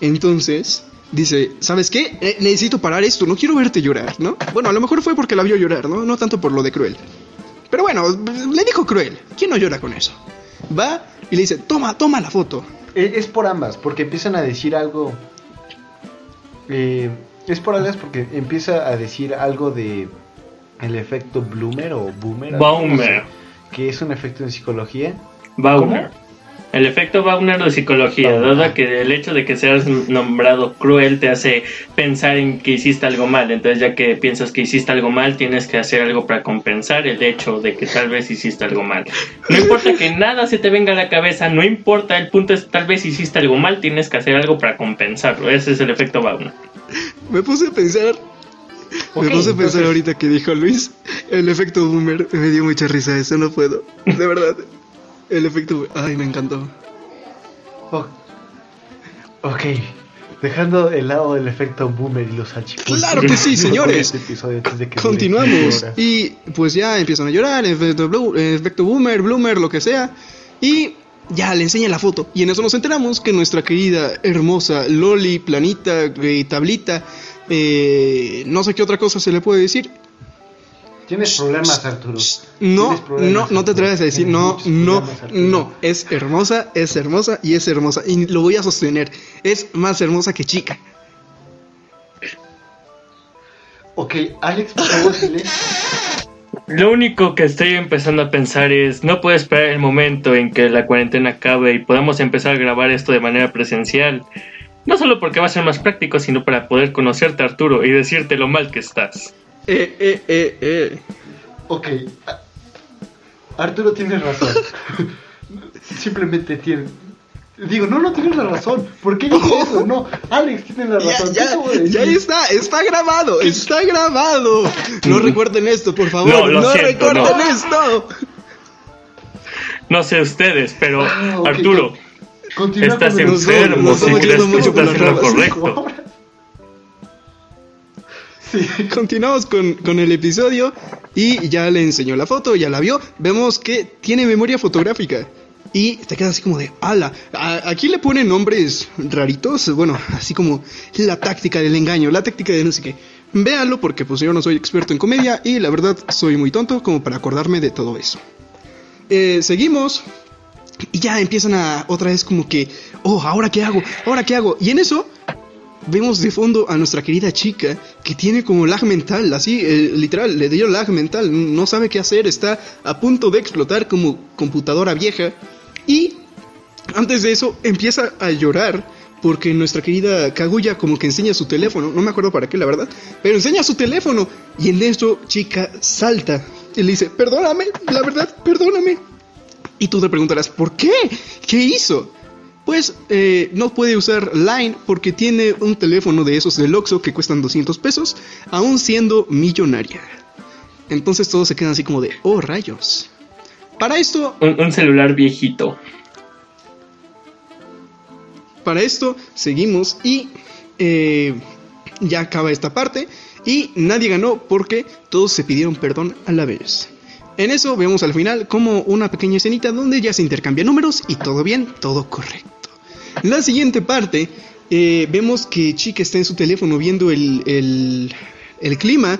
Entonces dice, ¿sabes qué? Eh, necesito parar esto, no quiero verte llorar, ¿no? Bueno, a lo mejor fue porque la vio llorar, ¿no? No tanto por lo de cruel. Pero bueno, le dijo cruel. ¿Quién no llora con eso? Va y le dice, toma, toma la foto. Eh, Es por ambas, porque empiezan a decir algo. eh, es por ambas porque empieza a decir algo de el efecto Bloomer o Boomer. Baumer. Que es un efecto en psicología. Bauner. El efecto Bauner de psicología, Bauner. dado que el hecho de que seas nombrado cruel te hace pensar en que hiciste algo mal. Entonces, ya que piensas que hiciste algo mal, tienes que hacer algo para compensar el hecho de que tal vez hiciste algo mal. No importa que nada se te venga a la cabeza, no importa, el punto es tal vez hiciste algo mal, tienes que hacer algo para compensarlo. Ese es el efecto Bauner. Me puse a pensar. Ok, me puse a pensar ahorita que dijo Luis. El efecto boomer. Me dio mucha risa eso, no puedo. De verdad. El efecto. Ay, me encantó. Oh, ok. Dejando de lado el efecto Boomer y los salchipulpos. Claro que sí, señores. Este que Continuamos. Y pues ya empiezan a llorar. Efecto, blu- efecto boomer, bloomer, lo que sea. Y ya le enseña la foto. Y en eso nos enteramos que nuestra querida, hermosa Loli, planita, eh, tablita. Eh, no sé qué otra cosa se le puede decir. Tienes problemas, Arturo. No, problemas, no, no te atreves a decir, no, no, Arturo. no, es hermosa, es hermosa y es hermosa. Y lo voy a sostener, es más hermosa que chica. Ok, Alex, por favor. Lo único que estoy empezando a pensar es, no puedo esperar el momento en que la cuarentena acabe y podamos empezar a grabar esto de manera presencial. No solo porque va a ser más práctico, sino para poder conocerte Arturo y decirte lo mal que estás. Eh, eh, eh, eh. Ok. Arturo tiene razón. Simplemente tiene. Digo, no, no tienes la razón. ¿Por qué dices eso? No, Alex tiene la Ya, razón. ya, ¿Qué acabo de decir? ya está, está grabado, está grabado. No recuerden esto, por favor, No, no, siento, recuerden no. esto. No sé ustedes, pero Ah. Arturo, Continúa estás con el- Nos enfermo vamos- nos si estamos crees yendo que mucho por estás las en lo ramas. correcto. Sí. Continuamos con, con el episodio y ya le enseñó la foto, ya la vio. Vemos que tiene memoria fotográfica. y te quedas así como de, ala, a- aquí le ponen nombres raritos, bueno, así como la táctica del engaño, la táctica de no sé qué. Véanlo porque pues yo no soy experto en comedia y la verdad soy muy tonto como para acordarme de todo eso. Eh, seguimos y ya empiezan a otra vez como que, oh, ahora qué hago, ahora qué hago. Y en eso vemos de fondo a nuestra querida chica que tiene como lag mental, así, eh, literal, le dio lag mental, no sabe qué hacer, está a punto de explotar como computadora vieja. Y antes de eso empieza a llorar porque nuestra querida Kaguya como que enseña su teléfono, no me acuerdo para qué la verdad, pero enseña su teléfono y en eso chica salta y le dice, perdóname, la verdad, perdóname. Y tú te preguntarás, ¿por qué? ¿Qué hizo? Pues eh, no puede usar Line porque tiene un teléfono de esos del Oxxo que cuestan 200 pesos, aún siendo millonaria. Entonces todos se quedan así como de, oh rayos. Para esto, Un, un celular viejito. para esto seguimos y eh, ya acaba esta parte y nadie ganó porque todos se pidieron perdón a la vez. En eso vemos al final como una pequeña escenita donde ya se intercambian números y todo bien, todo correcto. La siguiente parte eh, vemos que Chica está en su teléfono viendo el, el- clima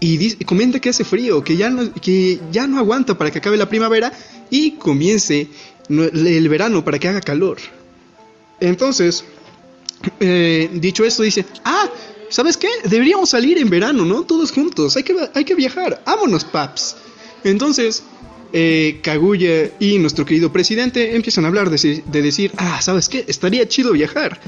y dice- comenta que hace frío, que ya, no, que ya no aguanta para que acabe la primavera y comience el verano para que haga calor. Entonces, eh, dicho esto, dice, ah, ¿sabes qué? Deberíamos salir en verano, ¿no? Todos juntos, hay que, hay que viajar, vámonos, paps. Entonces, eh, Kaguya y nuestro querido presidente empiezan a hablar de, decir, ah, ¿sabes qué? Estaría chido viajar.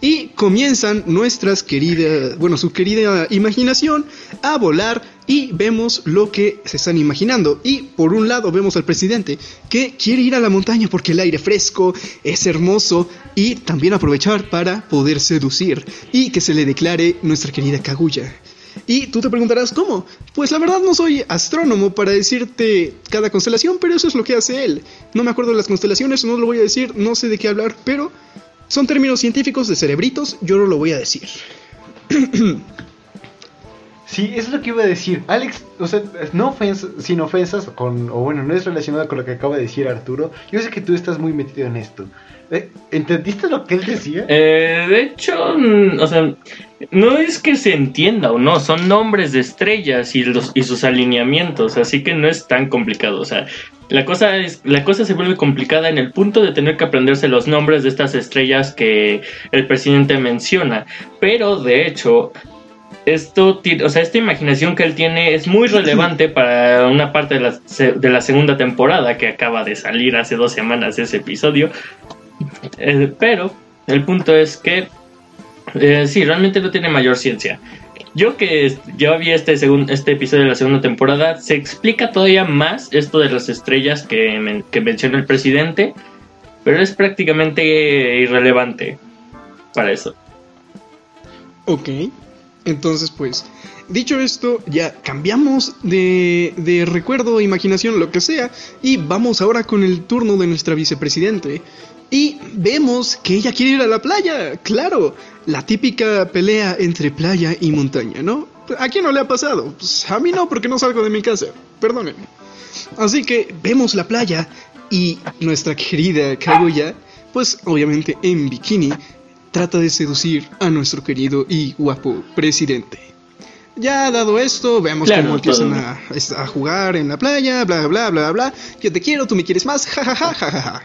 Y comienzan nuestras queridas, bueno, su querida imaginación a volar y vemos lo que se están imaginando. Y por un lado vemos al presidente que quiere ir a la montaña porque el aire fresco es hermoso y también aprovechar para poder seducir y que se le declare nuestra querida Kaguya. Y tú te preguntarás, ¿cómo? Pues la verdad no soy astrónomo para decirte cada constelación, pero eso es lo que hace él. No me acuerdo de las constelaciones, no lo voy a decir, no sé de qué hablar, pero son términos científicos de cerebritos, yo no lo voy a decir. Sí, es lo que iba a decir. Alex, o sea, no ofensas, sin ofensas, con, o bueno, no es relacionado con lo que acaba de decir Arturo. Yo sé que tú estás muy metido en esto. Eh, ¿Entendiste lo que él decía? Eh, de hecho, o sea, no es que se entienda o no, son nombres de estrellas y, los, y sus alineamientos, así que no es tan complicado. O sea, la cosa, es, la cosa se vuelve complicada en el punto de tener que aprenderse los nombres de estas estrellas que el presidente menciona. Pero de hecho, esto, o sea, esta imaginación que él tiene es muy relevante para una parte de la, de la segunda temporada que acaba de salir hace dos semanas ese episodio. Eh, pero el punto es que eh, sí, realmente no tiene mayor ciencia. Yo que ya vi este, este episodio de la segunda temporada, se explica todavía más esto de las estrellas que, men- que menciona el presidente, pero es prácticamente irrelevante para eso. Ok, entonces pues, dicho esto, ya cambiamos de, de recuerdo, imaginación, lo que sea, y vamos ahora con el turno de nuestra vicepresidente. Y vemos que ella quiere ir a la playa, claro, la típica pelea entre playa y montaña, ¿no? ¿A quién no le ha pasado? Pues a mí no, porque no salgo de mi casa, perdónenme. Así que vemos la playa y nuestra querida Kaguya, pues obviamente en bikini, trata de seducir a nuestro querido y guapo presidente. Ya dado esto, Claro, cómo empiezan a, a jugar en la playa, bla bla bla bla, yo te quiero, tú me quieres más, jajaja, jajaja.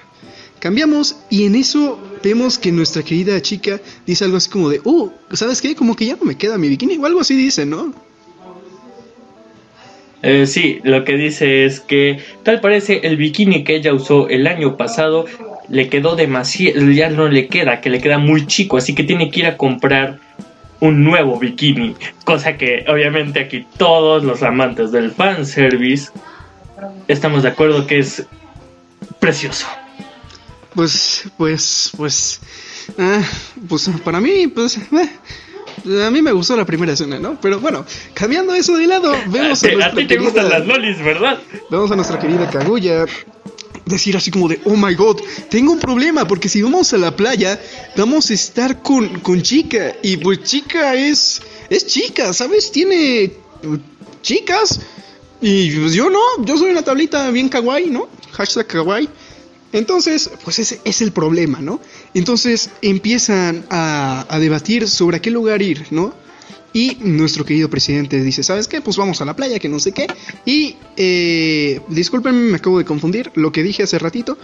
Cambiamos y en eso vemos que nuestra querida chica dice algo así como de, oh, ¿sabes qué? Como que ya no me queda mi bikini o algo así dice, ¿no? Eh, sí, lo que dice es que tal parece el bikini que ella usó el año pasado le quedó demasiado, ya no le queda, que le queda muy chico, así que tiene que ir a comprar un nuevo bikini, cosa que obviamente aquí todos los amantes del fanservice estamos de acuerdo que es precioso. Pues, pues, pues, ah, pues para mí, pues, eh, a mí me gustó la primera escena, ¿no? Pero bueno, cambiando eso de lado, vemos a, a nuestra ti te querida- gustan las lolis, ¿verdad? Vemos a nuestra querida Kaguya decir así como de, oh my god, tengo un problema porque si vamos a la playa vamos a estar con, con chica y pues chica es, es chica, ¿sabes? Tiene eh, chicas y pues yo no, yo soy una tablita bien kawaii, ¿no? Hashtag kawaii. Entonces, pues ese es el problema, ¿no? Entonces empiezan a, a debatir sobre a qué lugar ir, ¿no? Y nuestro querido presidente dice, ¿sabes qué? Pues vamos a la playa, que no sé qué. Y, eh, discúlpenme, me acabo de confundir. Lo que dije hace ratito,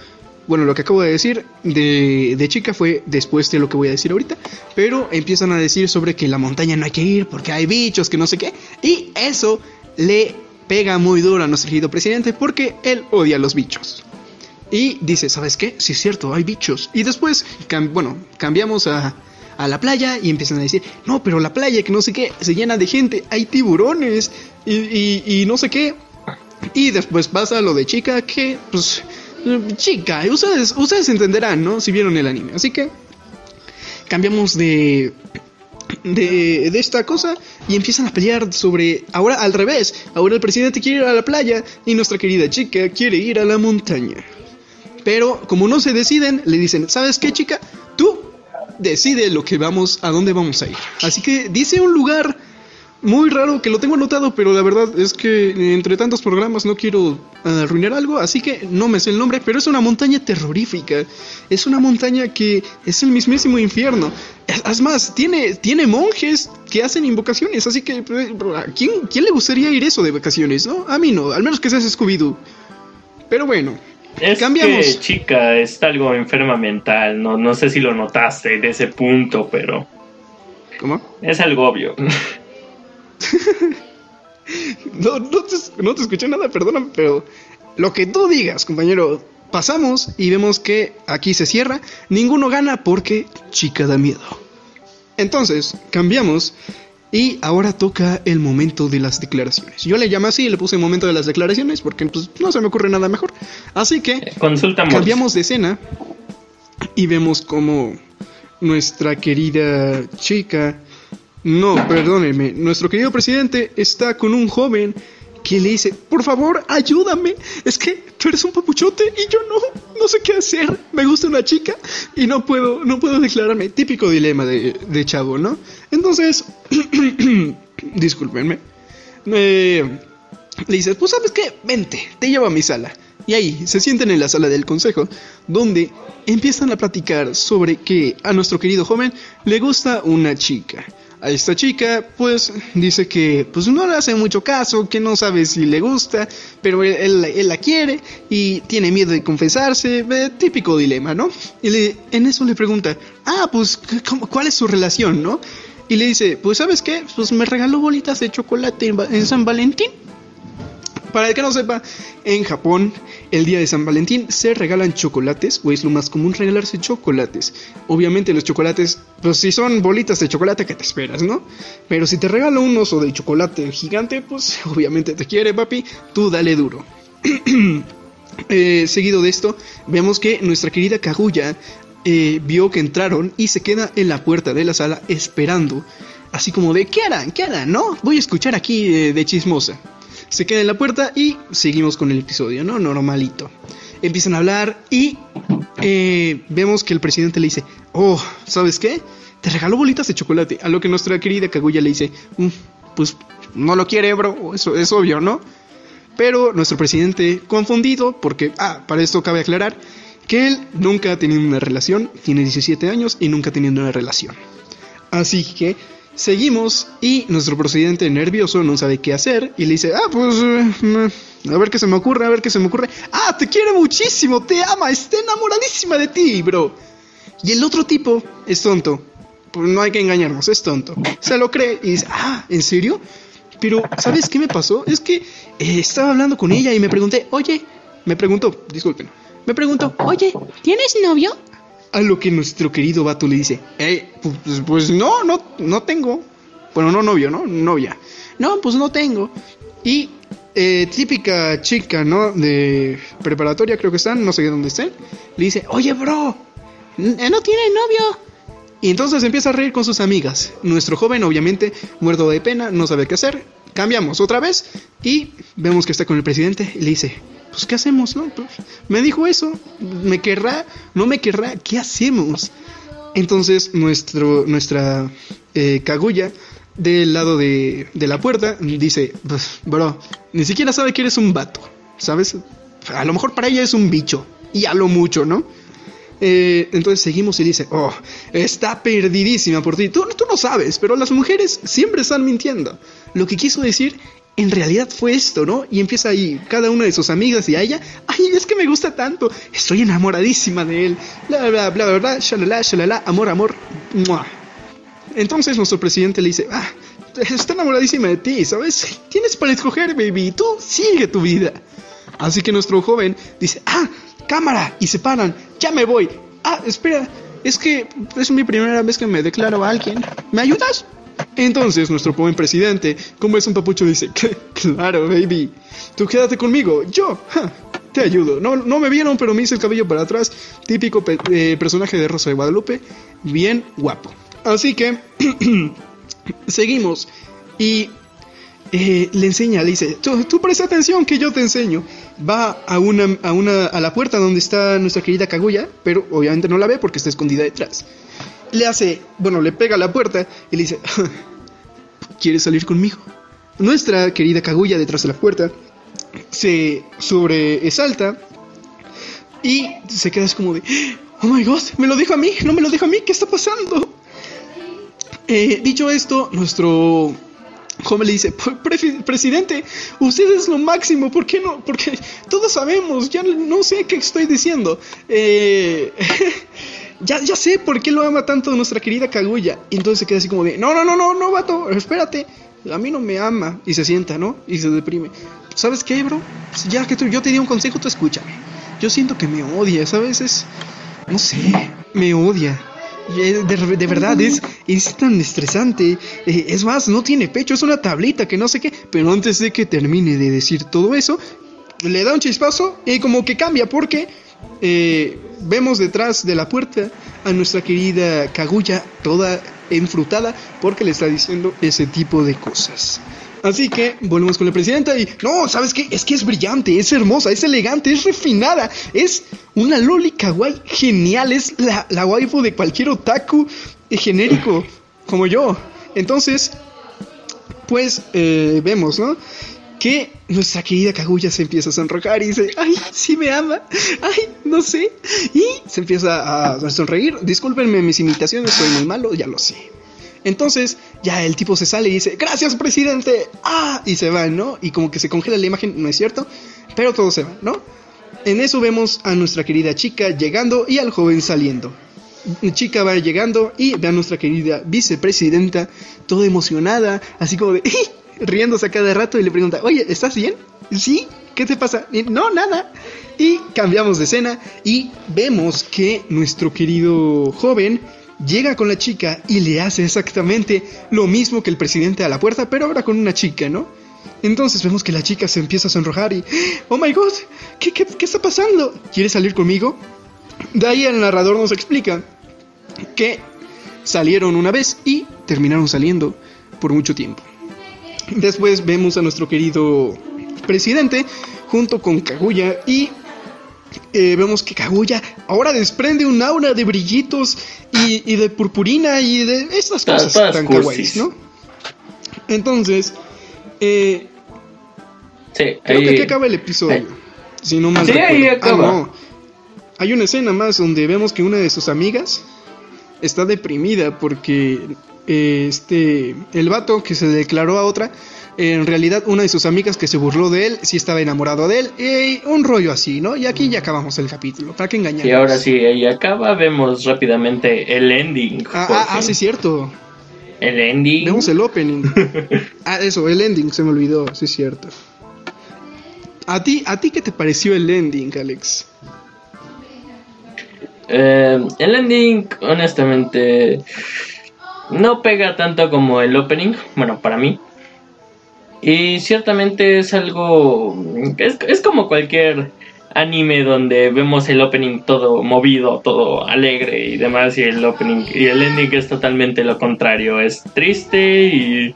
bueno, lo que acabo de decir de, de chica fue después de lo que voy a decir ahorita. Pero empiezan a decir sobre que la montaña no hay que ir porque hay bichos, que no sé qué. Y eso le pega muy duro a nuestro querido presidente porque él odia a los bichos. Y dice, ¿sabes qué? Sí es cierto, hay bichos. Y después, bueno, cambiamos a, a la playa y empiezan a decir, no, pero la playa, que no sé qué, se llena de gente, hay tiburones y, y- y no sé qué. Y después pasa lo de chica, que, pues, chica, ustedes, ustedes entenderán, ¿no? Si vieron el anime. Así que cambiamos de, de, de esta cosa y empiezan a pelear sobre, ahora al revés, ahora el presidente quiere ir a la playa y nuestra querida chica quiere ir a la montaña. Pero como no se deciden, le dicen, ¿sabes qué chica? Tú decide lo que vamos, a dónde vamos a ir. Así que dice un lugar muy raro que lo tengo anotado, pero la verdad es que entre tantos programas no quiero arruinar algo, así que no me sé el nombre, pero es una montaña terrorífica. Es una montaña que es el mismísimo infierno. Es más, tiene, tiene monjes que hacen invocaciones, así que eh, ¿a quién, quién le gustaría ir eso de vacaciones, no? A mí no, al menos que seas Scooby-Doo. Pero bueno, Es Cambiamos. que chica está algo enferma mental, no, no sé si lo notaste de ese punto, pero ¿cómo? es algo obvio. No, no, te, no te escuché nada, perdóname, pero lo que tú digas, compañero. Pasamos y vemos que aquí se cierra. Ninguno gana porque chica da miedo. Entonces, cambiamos y ahora toca el momento de las declaraciones. Yo le llamo así, le puse el momento de las declaraciones porque pues, no se me ocurre nada mejor. Así que Consulta Morse. Cambiamos de escena y vemos como nuestra querida chica, no, perdónenme, nuestro querido presidente está con un joven que le dice, por favor, ayúdame, es que tú eres un papuchote y yo no, no sé qué hacer, me gusta una chica y no puedo, no puedo declararme, típico dilema de, de chavo, ¿no? Entonces, discúlpenme, eh, le dices, pues sabes qué, vente, te llevo a mi sala. Y ahí se sienten en la sala del consejo, donde empiezan a platicar sobre que a nuestro querido joven le gusta una chica. A esta chica, pues, dice que pues no le hace mucho caso, que no sabe si le gusta, pero él, él- él la quiere y tiene miedo de confesarse, eh, típico dilema, ¿no? Y le- en eso le pregunta, ah, pues, ¿cómo- ¿cuál es su relación, no? Y le dice, pues, ¿sabes qué? Pues me regaló bolitas de chocolate en, en San Valentín. Para el que no sepa, en Japón, el día de San Valentín se regalan chocolates, o es lo más común regalarse chocolates. Obviamente los chocolates, pues si son bolitas de chocolate, ¿qué te esperas, no? Pero si te regalo un oso de chocolate gigante, pues obviamente te quiere, papi, tú dale duro. Eh, seguido de esto, vemos que nuestra querida Kaguya eh, vio que entraron y se queda en la puerta de la sala esperando. Así como de, ¿qué harán? ¿Qué harán? ¿No? Voy a escuchar aquí eh, de chismosa. Se queda en la puerta y seguimos con el episodio, ¿no? Normalito. Empiezan a hablar y eh, vemos que el presidente le dice, oh, ¿sabes qué? Te regaló bolitas de chocolate. A lo que nuestra querida Kaguya le dice, "Mm, pues no lo quiere, bro. Eso es obvio, ¿no? Pero nuestro presidente, confundido, porque, ah, para esto cabe aclarar, que él nunca ha tenido una relación, tiene 17 años y nunca ha tenido una relación. Así que seguimos y nuestro presidente nervioso no sabe qué hacer y le dice, ah, pues, eh, a ver qué se me ocurre, a ver qué se me ocurre. Ah, te quiere muchísimo, te ama, está enamoradísima de ti, bro. Y el otro tipo es tonto. Pues no hay que engañarnos, es tonto. Se lo cree y dice, ah, ¿en serio? Pero, ¿sabes qué me pasó? Es que eh, estaba hablando con ella y me pregunté, oye, me preguntó, disculpen, me preguntó, oye, ¿tienes novio? A lo que nuestro querido vato le dice, eh, pues, pues no, no, no tengo. Bueno, no novio, ¿no? Novia. No, pues no tengo. Y eh, típica chica, ¿no? De preparatoria, creo que están, no sé dónde estén. Le dice, oye, bro, no tiene novio. Y entonces empieza a reír con sus amigas. Nuestro joven, obviamente, muerto de pena, no sabe qué hacer. Cambiamos otra vez y vemos que está con el presidente y le dice, pues ¿qué hacemos? No? Me dijo eso, ¿me querrá? ¿No me querrá? ¿Qué hacemos? Entonces nuestro, nuestra eh, del lado de, de la puerta dice, pues, bro, ni siquiera sabe que eres un vato, ¿sabes? A lo mejor para ella es un bicho, y a lo mucho, ¿no? Eh, entonces seguimos y dice, oh, está perdidísima por ti. Tú, tú no sabes, pero las mujeres siempre están mintiendo. Lo que quiso decir en realidad fue esto, ¿no? Y empieza ahí cada una de sus amigas y a ella, ay, es que me gusta tanto, estoy enamoradísima de él, bla, bla, bla, bla, bla, shalala, shalala, amor, amor, ¡mua! Entonces nuestro presidente le dice, ah, está enamoradísima de ti, ¿sabes? Tienes para escoger, baby, tú sigue tu vida. Así que nuestro joven dice, ah, cámara, y se paran, ya me voy. Ah, espera, es que es mi primera vez que me declaro a alguien. ¿Me ayudas? Entonces nuestro buen presidente, como es un papucho, dice, claro, baby, tú quédate conmigo, yo, te ayudo. No, no me vieron, pero me hice el cabello para atrás, típico eh, personaje de Rosa de Guadalupe, bien guapo. Así que seguimos y eh, le enseña, le dice, tú, tú, presta atención que yo te enseño. Va a una, a una, a la puerta donde está nuestra querida Kaguya, pero obviamente no la ve porque está escondida detrás le hace, bueno, le pega a la puerta y le dice, ¿quieres salir conmigo? Nuestra querida Kaguya detrás de la puerta se sobresalta y se queda así como de, oh my god, me lo dijo a mí, no me lo dijo a mí, ¿qué está pasando? Eh, dicho esto, nuestro joven le dice, presidente, usted es lo máximo, ¿por qué no? Porque todos sabemos, ya no sé qué estoy diciendo. Eh, ya, ya sé por qué lo ama tanto nuestra querida Kaguya. Y entonces se queda así como de, no, no, no, no, no, vato, espérate. A mí no me ama. Y se sienta, ¿no? Y se deprime. ¿Sabes qué, bro? Ya que tú, yo te di un consejo, tú escúchame. Yo siento que me odia, ¿sabes? Es, no sé, me odia. De, de, verdad, es, es tan estresante. Eh, es más, no tiene pecho, es una tablita que no sé qué. Pero antes de que termine de decir todo eso, le da un chispazo y como que cambia porque eh, vemos detrás de la puerta a nuestra querida Kaguya toda enfrutada porque le está diciendo ese tipo de cosas. Así que volvemos con la presidenta y no, ¿sabes qué? Es que es brillante, es hermosa, es elegante, es refinada, es una loli kawaii genial, es la, la waifu de cualquier otaku genérico como yo. Entonces, pues eh, vemos, ¿no? Que nuestra querida Kaguya se empieza a sonrojar y dice, ay, sí me ama, ay, no sé. Y se empieza a sonreír. Discúlpenme mis imitaciones, soy muy malo, ya lo sé. Entonces, ya el tipo se sale y dice, gracias presidente, ah, y se va, ¿no? Y como que se congela la imagen, no es cierto, pero todo se va, ¿no? En eso vemos a nuestra querida chica llegando y al joven saliendo. Chica va llegando y ve a nuestra querida vicepresidenta, toda emocionada, así como de, riéndose a cada rato y le pregunta, oye, ¿estás bien? ¿Sí? ¿Qué te pasa? no, nada. Y cambiamos de escena y vemos que nuestro querido joven llega con la chica y le hace exactamente lo mismo que el presidente a la puerta, pero ahora con una chica, ¿no? Entonces vemos que la chica se empieza a sonrojar y, oh my god, ¿qué, qué, qué está pasando? ¿Quieres salir conmigo? De ahí el narrador nos explica que salieron una vez y terminaron saliendo por mucho tiempo. Después vemos a nuestro querido presidente junto con Kaguya y eh, vemos que Kaguya ahora desprende un aura de brillitos y, de purpurina y de estas cosas tan kawaiis, ¿no? Entonces, eh, sí, creo que aquí acaba el episodio. Si no más sí, ahí ah, acaba. Hay una escena más donde vemos que una de sus amigas está deprimida porque este, el vato que se declaró a otra, en realidad una de sus amigas que se burló de él, sí estaba enamorado de él, y un rollo así, ¿no? Y aquí ya acabamos el capítulo, ¿para qué engañar? Y ahora sí, ahí acaba, vemos rápidamente el ending. Ah, ah, ah, sí, cierto. El ending. Vemos el opening. ah, eso, el ending, se me olvidó, sí, cierto. ¿A ti, ¿A ti qué te pareció el ending, Alex? Eh, el ending, honestamente no pega tanto como el opening, bueno, para mí. Y ciertamente es algo... Es, es como cualquier anime donde vemos el opening todo movido, todo alegre y demás, y el opening y el ending es totalmente lo contrario, es triste y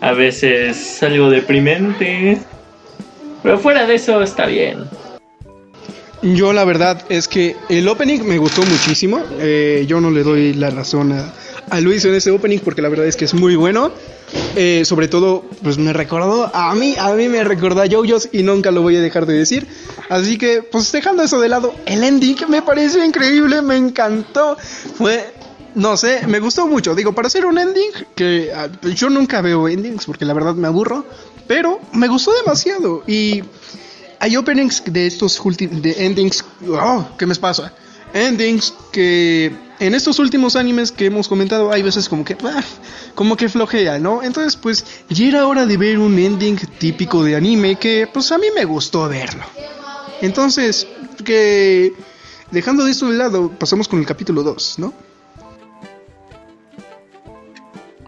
a veces algo deprimente, pero fuera de eso está bien. Yo la verdad es que el opening me gustó muchísimo, eh, yo no le doy la razón a, Luis en ese opening porque la verdad es que es muy bueno. Eh, sobre todo, pues me recordó a mí, a mí me recordó a JoJo's y nunca lo voy a dejar de decir. Así que, pues dejando eso de lado, el ending me pareció increíble, me encantó. Fue, no sé, me gustó mucho. Digo, para hacer un ending, que ah, yo nunca veo endings porque la verdad me aburro, pero me gustó demasiado. Y hay openings de estos de endings, oh, ¿qué me pasa? Endings que en estos últimos animes que hemos comentado hay veces como que ah, como que flojea, ¿no? Entonces, pues ya era hora de ver un ending típico de anime que pues a mí me gustó verlo. Entonces, que dejando de esto de lado, pasamos con el capítulo 2, ¿no?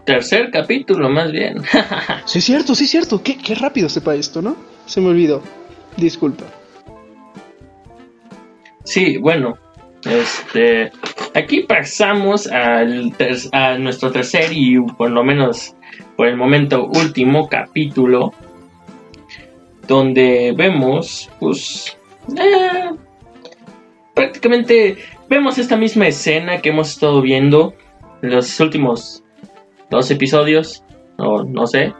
Tercer capítulo, más bien. sí, es cierto, sí, es cierto. Qué, qué rápido sepa esto, ¿no? Se me olvidó. Disculpa. Sí, bueno, este, aquí pasamos al a nuestro tercer y por lo menos por el momento último capítulo, donde vemos, pues, eh, prácticamente vemos esta misma escena que hemos estado viendo en los últimos dos episodios, o no sé.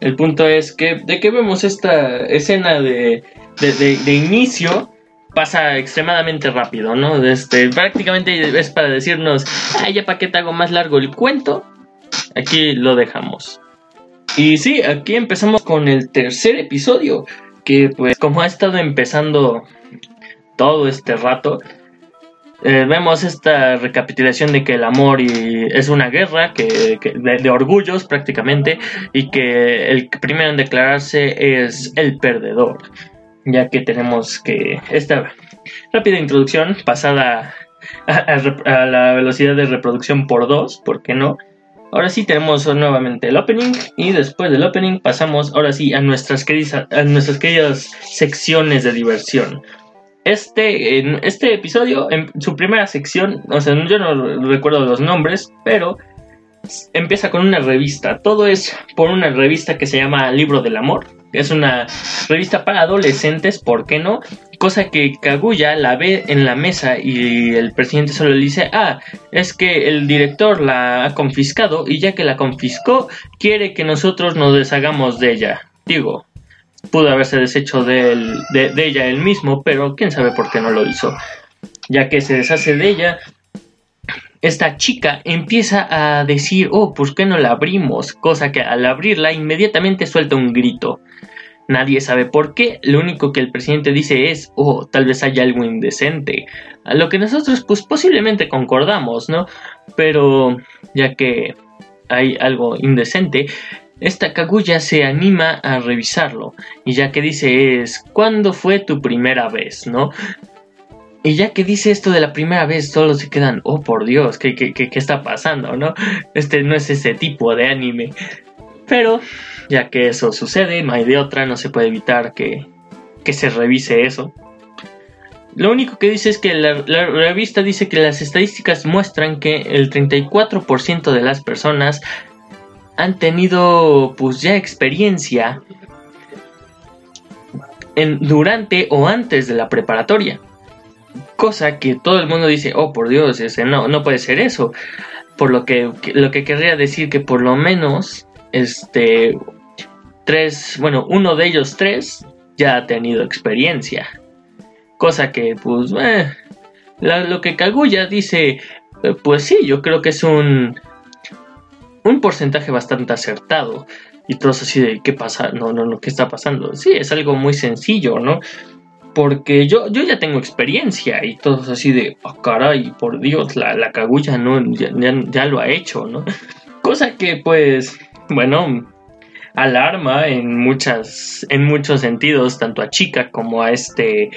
El punto es que de que vemos esta escena de, de, de inicio pasa extremadamente rápido, ¿no? Este, prácticamente es para decirnos, ay, ya para qué te hago más largo el cuento. Aquí lo dejamos. Y sí, aquí empezamos con el tercer episodio, que pues como ha estado empezando todo este rato, eh, vemos esta recapitulación de que el amor es una guerra que, de, orgullos prácticamente y que el primero en declararse es el perdedor ya que tenemos que esta rápida introducción pasada a, la velocidad de reproducción por 2, ¿por qué no? Ahora sí tenemos nuevamente el opening y después del opening pasamos ahora sí a nuestras queridas, a nuestras queridas secciones de diversión. Este, en este episodio, en su primera sección, o sea, yo no recuerdo los nombres, pero empieza con una revista. Todo es por una revista que se llama Libro del Amor. Es una revista para adolescentes, ¿por qué no? Cosa que Kaguya la ve en la mesa y el presidente solo le dice, ah, es que el director la ha confiscado y ya que la confiscó, quiere que nosotros nos deshagamos de ella. Digo, pudo haberse deshecho de, de ella él mismo, pero quién sabe por qué no lo hizo. Ya que se deshace de ella, esta chica empieza a decir, oh, ¿por qué no la abrimos? Cosa que al abrirla inmediatamente suelta un grito. Nadie sabe por qué, lo único que el presidente dice es, oh, tal vez haya algo indecente. A lo que nosotros pues posiblemente concordamos, ¿no? Pero ya que hay algo indecente, esta Kaguya se anima a revisarlo y ya que dice es, ¿cuándo fue tu primera vez? ¿no? Y ya que dice esto de la primera vez, todos se quedan, oh por Dios, ¿qué, qué, qué, está pasando? ¿No? Este no es ese tipo de anime. Pero, ya que eso sucede, no de otra, no se puede evitar que, que se revise eso. Lo único que dice es que la, la, revista dice que las estadísticas muestran que el 34% de las personas han tenido pues ya experiencia en, durante o antes de la preparatoria. Cosa que todo el mundo dice, oh por Dios, no, no puede ser eso. Por lo que, lo que querría decir que por lo menos, este, tres, bueno, uno de ellos tres ya ha tenido experiencia. Cosa que, pues, eh, lo que Kaguya dice, eh, pues sí, yo creo que es un, un porcentaje bastante acertado. Y todos así de, ¿qué pasa? No, no, no, ¿qué está pasando? Sí, es algo muy sencillo, ¿no? porque yo, yo ya tengo experiencia y todos así de, oh, caray, por Dios, la, la cagulla no, ya, lo ha hecho, ¿no? Cosa que pues, bueno, alarma en muchas, en muchos sentidos, tanto a Chica como a este,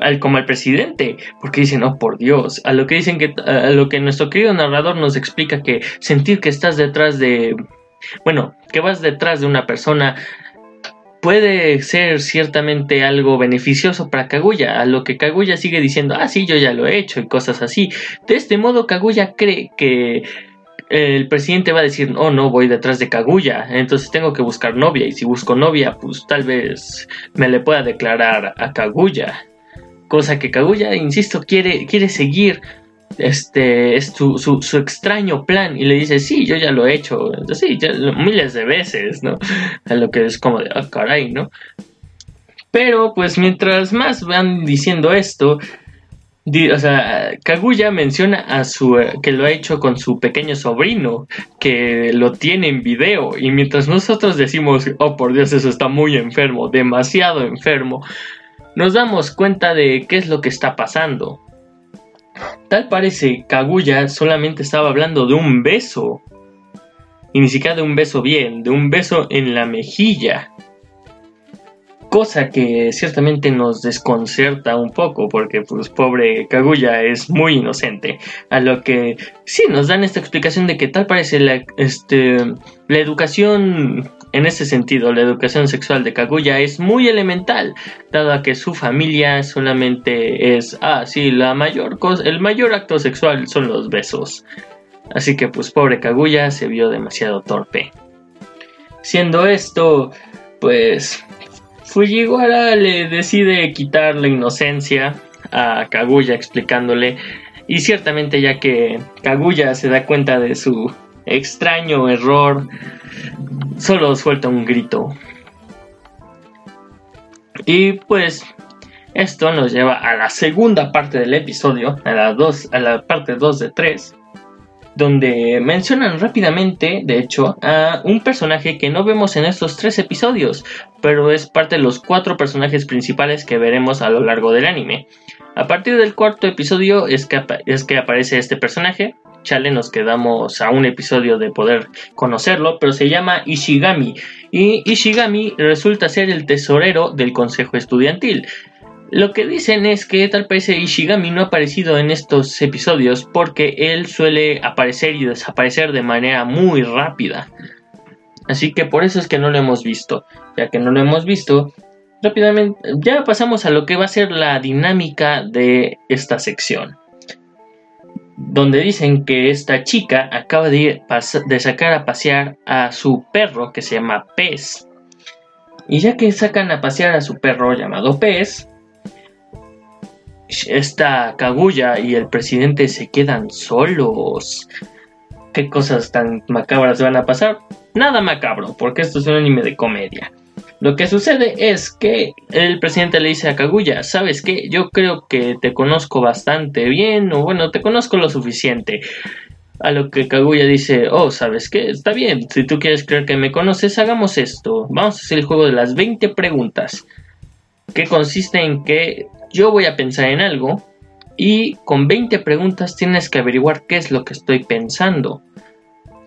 al, como al presidente, porque dicen, oh por Dios, a lo que dicen que, a lo que nuestro querido narrador nos explica que sentir que estás detrás de, bueno, que vas detrás de una persona puede ser ciertamente algo beneficioso para Kaguya, a lo que Kaguya sigue diciendo, ah, sí, yo ya lo he hecho y cosas así. De este modo, Kaguya cree que el presidente va a decir, oh, no, voy detrás de Kaguya, entonces tengo que buscar novia, y si busco novia, pues tal vez me le pueda declarar a Kaguya. Cosa que Kaguya, insisto, quiere, quiere seguir este es su, su, su, extraño plan y le dice sí yo ya lo he hecho sí ya, miles de veces no a lo que es como de ah caray no pero pues mientras más van diciendo esto o sea, Kaguya menciona a su que lo ha hecho con su pequeño sobrino, que lo tiene en video, y mientras nosotros decimos, oh por Dios, eso está muy enfermo, demasiado enfermo, nos damos cuenta de qué es lo que está pasando. Tal parece Kaguya solamente estaba hablando de un beso. Y ni siquiera de un beso bien, de un beso en la mejilla. Cosa que ciertamente nos desconcerta un poco porque pues pobre Kaguya es muy inocente. A lo que sí nos dan esta explicación de que tal parece la, este, la educación en ese sentido, la educación sexual de Kaguya es muy elemental, dado que su familia solamente es, ah, sí, la mayor cosa, el mayor acto sexual son los besos. Así que pues pobre Kaguya se vio demasiado torpe. Siendo esto, pues Fujiwara le decide quitar la inocencia a Kaguya explicándole y ciertamente ya que Kaguya se da cuenta de su extraño error, solo suelta un grito. Y pues esto nos lleva a la segunda parte del episodio, a la, dos, a la parte 2 de 3, donde mencionan rápidamente, de hecho, a un personaje que no vemos en estos tres episodios, pero es parte de los cuatro personajes principales que veremos a lo largo del anime. A partir del cuarto episodio es que, es que aparece este personaje, chale, nos quedamos a un episodio de poder conocerlo, pero se llama Ishigami. Y Ishigami resulta ser el tesorero del consejo estudiantil. Lo que dicen es que tal parece Ishigami no ha aparecido en estos episodios porque él suele aparecer y desaparecer de manera muy rápida. Así que por eso es que no lo hemos visto. Ya que no lo hemos visto, rápidamente ya pasamos a lo que va a ser la dinámica de esta sección donde dicen que esta chica acaba de, de, sacar a pasear a su perro que se llama Pez. Y ya que sacan a pasear a su perro llamado Pez, esta Kaguya y el presidente se quedan solos. ¿Qué cosas tan macabras van a pasar? Nada macabro, porque esto es un anime de comedia. Lo que sucede es que el presidente le dice a Kaguya, ¿sabes qué? Yo creo que te conozco bastante bien, o bueno, te conozco lo suficiente. A lo que Kaguya dice, oh, ¿sabes qué? Está bien, si tú quieres creer que me conoces, hagamos esto. Vamos a hacer el juego de las 20 preguntas. Que consiste en que yo voy a pensar en algo y con 20 preguntas tienes que averiguar qué es lo que estoy pensando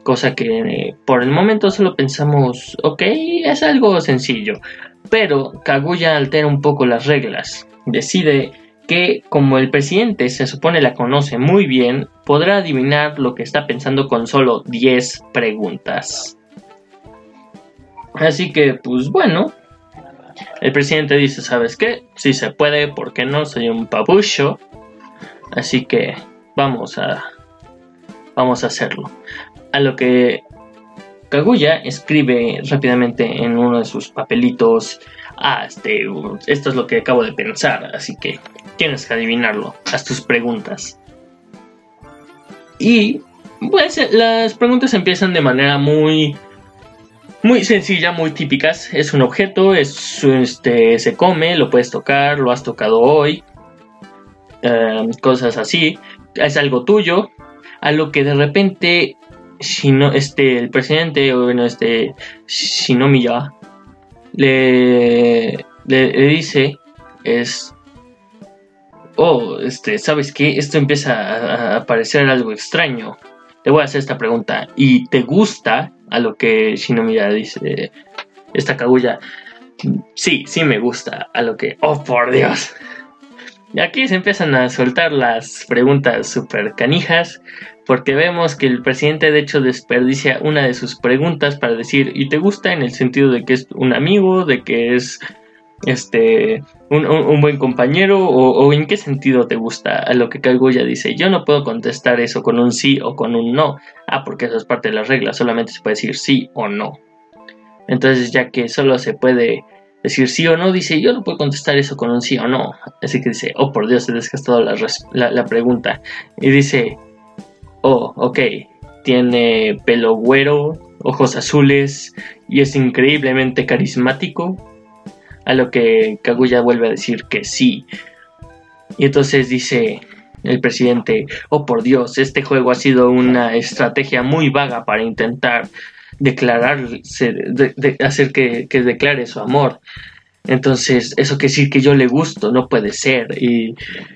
cosa que eh, por el momento solo pensamos, ok, es algo sencillo, pero Kaguya altera un poco las reglas, decide que como el presidente se supone la conoce muy bien, podrá adivinar lo que está pensando con solo 10 preguntas. Así que, pues bueno, el presidente dice, ¿sabes qué? Si se puede, ¿por qué no? Soy un papucho. Así que vamos a vamos a hacerlo. A lo que Kaguya escribe rápidamente en uno de sus papelitos, ah, este, esto es lo que acabo de pensar, así que tienes que adivinarlo, haz tus preguntas. Y pues las preguntas empiezan de manera muy muy sencilla, muy típicas. Es un objeto, es este se come, lo puedes tocar, lo has tocado hoy, eh, cosas así. Es algo tuyo, a lo que de repente no este, el presidente, o bueno, este, Shinomiya, le, le, le dice, es, oh, este, ¿sabes qué? Esto empieza a, parecer algo extraño. Te voy a hacer esta pregunta. ¿Y te gusta a lo que Shinomiya dice, esta Kaguya? Sí, sí me gusta. A lo que, oh por Dios. Y aquí se empiezan a soltar las preguntas super canijas, porque vemos que el presidente de hecho desperdicia una de sus preguntas para decir, ¿y te gusta en el sentido de que es un amigo, de que es este un, buen compañero o, en qué sentido te gusta a lo que ya dice yo no puedo contestar eso con un sí o con un no ah porque eso es parte de las reglas solamente se puede decir sí o no entonces ya que solo se puede decir sí o no, dice, yo no puedo contestar eso con un sí o no. Así que dice, oh por Dios, he desgastado la, la, la pregunta. Y dice, oh, ok, tiene pelo güero, ojos azules y es increíblemente carismático. A lo que Kaguya vuelve a decir que sí. Y entonces dice el presidente, oh por Dios, este juego ha sido una estrategia muy vaga para intentar declararse, de, hacer que, que declare su amor. Entonces, eso quiere decir que yo le gusto, no puede ser. Y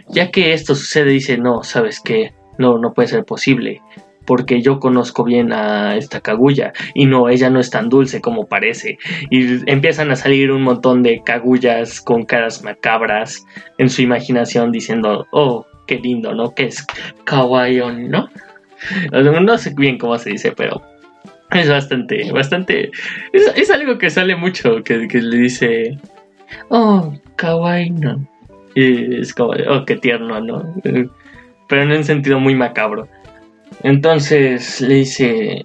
ya que esto sucede, dice, no, sabes que no, no puede ser posible. Porque yo conozco bien a esta Kaguya y no, ella no es tan dulce como parece. Y empiezan a salir un montón de Kaguyas con caras macabras en su imaginación diciendo, oh, qué lindo, ¿no? Que es kawaii, ¿no? No sé bien cómo se dice, pero es bastante, bastante. Es, algo que sale mucho, que, le dice. Oh, kawaii, no. Y es como, oh, qué tierno, ¿no? Pero en un sentido muy macabro. Entonces le dice.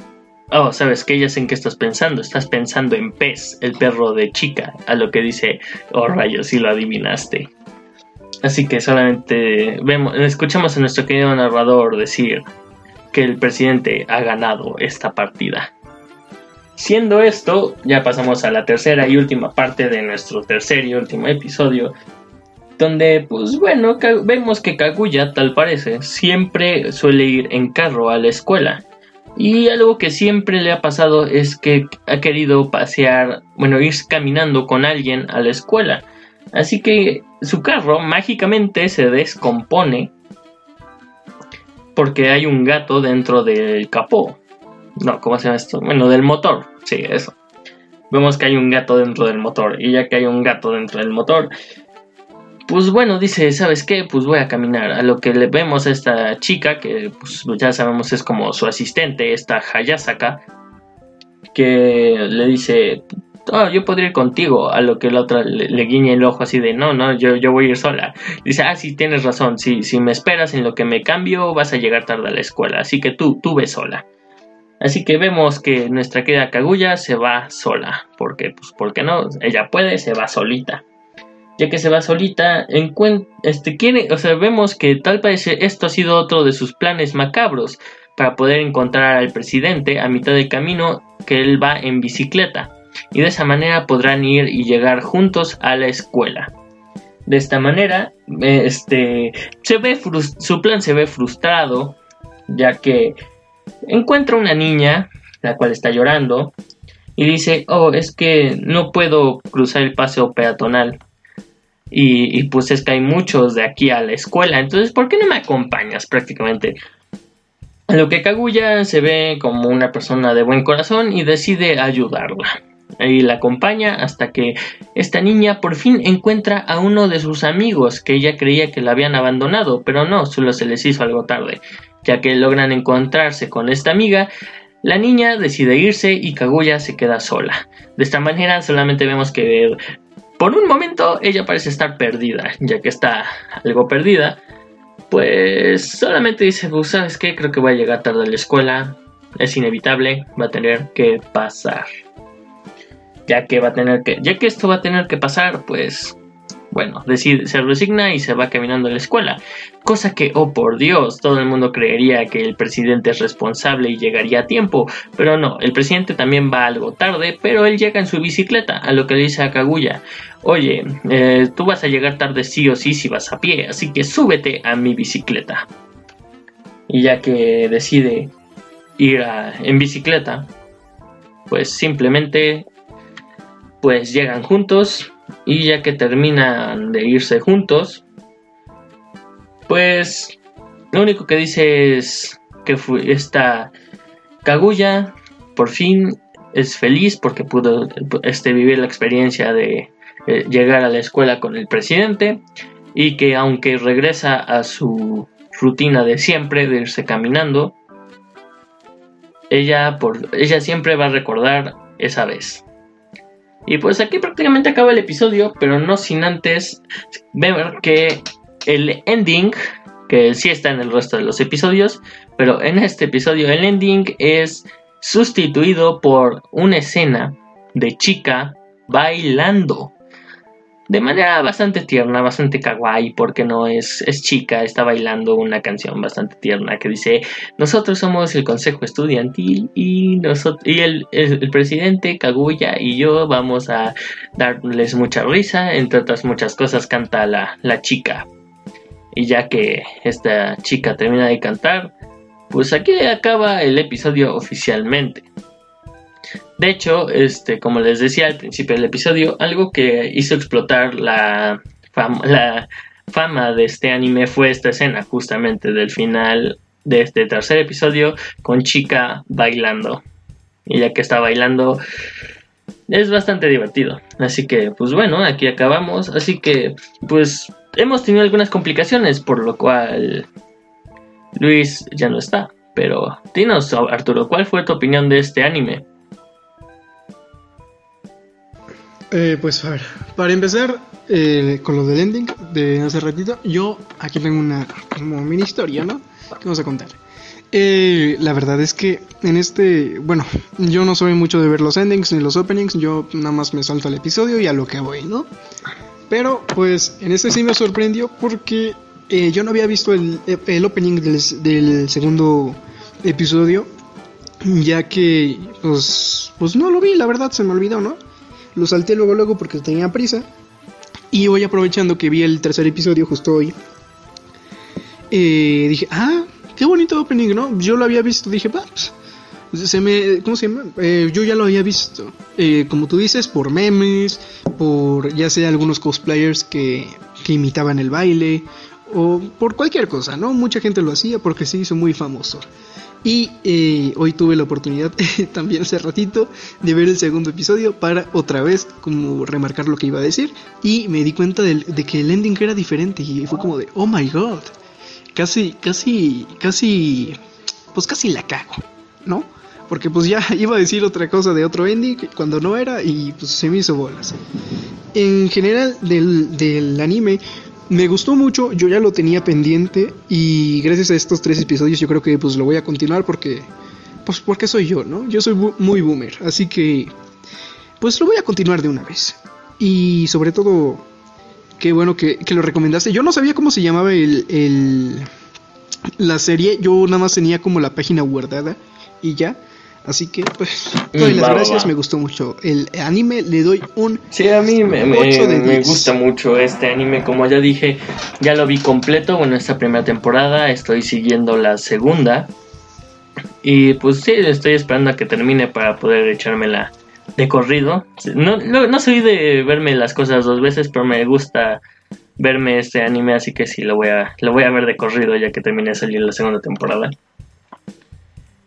Oh, ¿sabes qué? Ya sé en qué estás pensando. Estás pensando en Pez, el perro de chica. A lo que dice, oh rayos, si lo adivinaste. Así que solamente vemos, escuchamos a nuestro querido narrador decir que el presidente ha ganado esta partida. Siendo esto, ya pasamos a la tercera y última parte de nuestro tercer y último episodio, donde, pues bueno, vemos que Kaguya, tal parece, siempre suele ir en carro a la escuela. Y algo que siempre le ha pasado es que ha querido pasear, bueno, ir caminando con alguien a la escuela. Así que su carro mágicamente se descompone porque hay un gato dentro del capó. No, ¿cómo se llama esto? Bueno, del motor. Sí, eso. Vemos que hay un gato dentro del motor. Y ya que hay un gato dentro del motor, pues bueno, dice, ¿sabes qué? Pues voy a caminar. A lo que le vemos a esta chica, que pues ya sabemos es como su asistente, esta Hayasaka, que le dice, oh, yo podría ir contigo. A lo que la otra le, guiña el ojo así de, no, no, yo, yo voy a ir sola. Dice, ah, sí, tienes razón. Si, si me esperas en lo que me cambio, vas a llegar tarde a la escuela. Así que tú, tú ve sola. Así que vemos que nuestra querida Kaguya se va sola. Porque, pues, ¿por qué no? Ella puede, se va solita. Ya que se va solita, este, quiere, vemos que tal parece esto ha sido otro de sus planes macabros para poder encontrar al presidente a mitad del camino que él va en bicicleta. Y de esa manera podrán ir y llegar juntos a la escuela. De esta manera, este, se ve su plan se ve frustrado, ya que encuentra una niña, la cual está llorando, y dice, oh, es que no puedo cruzar el paseo peatonal. Y, pues es que hay muchos de aquí a la escuela, entonces, ¿por qué no me acompañas prácticamente? A lo que Kaguya se ve como una persona de buen corazón y decide ayudarla. Y la acompaña hasta que esta niña por fin encuentra a uno de sus amigos que ella creía que la habían abandonado, pero no, solo se les hizo algo tarde. Ya que logran encontrarse con esta amiga, la niña decide irse y Kaguya se queda sola. De esta manera solamente vemos que por un momento ella parece estar perdida, ya que está algo perdida. Pues solamente dice, pues, ¿sabes qué? Creo que voy a llegar tarde a la escuela. Es inevitable, va a tener que pasar. Ya que va a tener que, ya que esto va a tener que pasar, pues bueno, decide, se resigna y se va caminando a la escuela. Cosa que, oh por Dios, todo el mundo creería que el presidente es responsable y llegaría a tiempo. Pero no, el presidente también va algo tarde, pero él llega en su bicicleta, a lo que le dice a Kaguya. Oye, eh, tú vas a llegar tarde sí o sí si vas a pie, así que súbete a mi bicicleta. Y ya que decide ir en bicicleta, pues simplemente pues llegan juntos y ya que terminan de irse juntos, pues lo único que dice es que esta Kaguya por fin es feliz porque pudo este, vivir la experiencia de eh, llegar a la escuela con el presidente y que aunque regresa a su rutina de siempre de irse caminando, ella, por, ella siempre va a recordar esa vez. Y pues aquí prácticamente acaba el episodio, pero no sin antes ver que el ending, que sí está en el resto de los episodios, pero en este episodio el ending es sustituido por una escena de chica bailando. De manera bastante tierna, bastante kawaii, porque no es, es chica, está bailando una canción bastante tierna que dice, nosotros somos el consejo estudiantil y, nosotros, y el, el, presidente Kaguya y yo vamos a darles mucha risa, entre otras muchas cosas canta la, la chica. Y ya que esta chica termina de cantar, pues aquí acaba el episodio oficialmente. De hecho, este, como les decía al principio del episodio, algo que hizo explotar la fama, de este anime fue esta escena, justamente del final de este tercer episodio, con Chica bailando. Y ya que está bailando, es bastante divertido. Así que, pues bueno, aquí acabamos. Así que, pues, hemos tenido algunas complicaciones, por lo cual Luis ya no está. Pero, dinos, Arturo, ¿cuál fue tu opinión de este anime? Eh, pues a ver, para empezar eh, con lo del ending de hace ratito, yo aquí tengo una como mini historia, ¿no? Que vamos a contar. Eh, la verdad es que en este, bueno, yo no soy mucho de ver los endings ni los openings, yo nada más me salto el episodio y a lo que voy, ¿no? Pero pues en este sí me sorprendió porque yo no había visto el, el opening del, del, segundo episodio, ya que pues, pues no lo vi, la verdad se me olvidó, ¿no? Lo salté luego luego porque tenía prisa. Y hoy aprovechando que vi el tercer episodio justo hoy. Eh, dije, ah, qué bonito opening, ¿no? Yo lo había visto, dije, va, pues, se me, ¿cómo se llama? Eh, yo ya lo había visto. Eh, como tú dices, por memes, por ya sea algunos cosplayers que, que imitaban el baile, o por cualquier cosa, ¿no? Mucha gente lo hacía porque se hizo muy famoso. Y eh, hoy tuve la oportunidad también hace ratito de ver el segundo episodio para otra vez como remarcar lo que iba a decir. Y me di cuenta de, que el ending era diferente y fue como de, oh my god. Casi, casi, casi, pues casi la cago, ¿no? Porque pues ya iba a decir otra cosa de otro ending cuando no era y pues se me hizo bolas. En general del, del anime me gustó mucho, yo ya lo tenía pendiente y gracias a estos tres episodios yo creo que pues lo voy a continuar porque pues porque soy yo, ¿no? Yo soy muy boomer, así que pues lo voy a continuar de una vez. Y sobre todo, qué bueno que, que lo recomendaste. Yo no sabía cómo se llamaba el, el, la serie, yo nada más tenía como la página guardada y ya. Así que, pues, doy las gracias, me gustó mucho el anime, le doy un Sí, a mí me, me, gusta mucho este anime, como ya dije, ya lo vi completo, bueno, esta primera temporada, estoy siguiendo la segunda, y pues sí, estoy esperando a que termine para poder echármela de corrido. No, no, no soy de verme las cosas dos veces, pero me gusta verme este anime, así que sí, lo voy a, lo voy a ver de corrido ya que termine de salir la segunda temporada.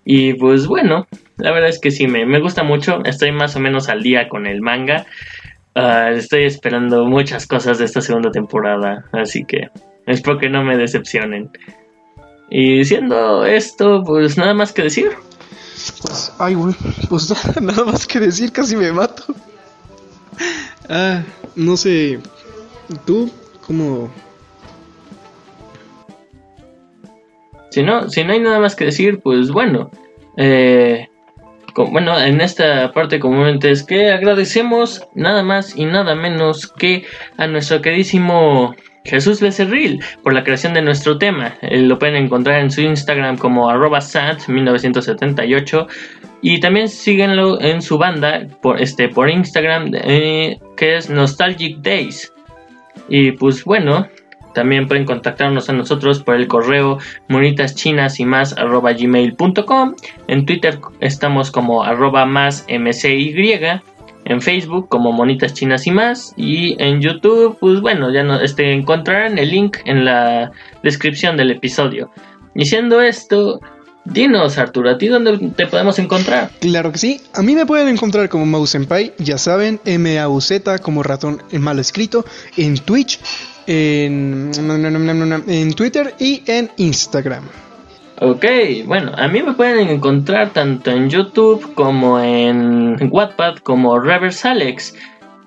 Y pues bueno, la verdad es que sí, me, me gusta mucho. Estoy más o menos al día con el manga. Ah, estoy esperando muchas cosas de esta segunda temporada. Así que espero que no me decepcionen. Y siendo esto, pues nada más que decir. Pues, ay, güey, pues nada más que decir, casi me mato. Ah, no sé. ¿Tú cómo, Si no, si no hay nada más que decir, pues bueno. Eh, bueno, en esta parte comúnmente es que agradecemos nada más y nada menos que a nuestro queridísimo Jesús Becerril por la creación de nuestro tema. Eh, lo pueden encontrar en su Instagram como arroba sat1978 y también síguenlo en su banda por, este, por Instagram eh, que es Nostalgic Days. Y pues bueno, también pueden contactarnos a nosotros por el correo monitaschinas y más arroba gmail.com. En Twitter estamos como arroba más mcy. En Facebook como Monitas Chinas y más. Y en YouTube, pues bueno, ya no, este, encontrarán el link en la descripción del episodio. Y siendo esto, Dinos, Arturo, ¿a ti dónde te podemos encontrar? Claro que sí, a mí me pueden encontrar como Mouse ya saben, M-A-U-Z como ratón mal escrito, en Twitch, en, Twitter y en Instagram. Ok, bueno, a mí me pueden encontrar tanto en YouTube como en Wattpad como Reverse Alex.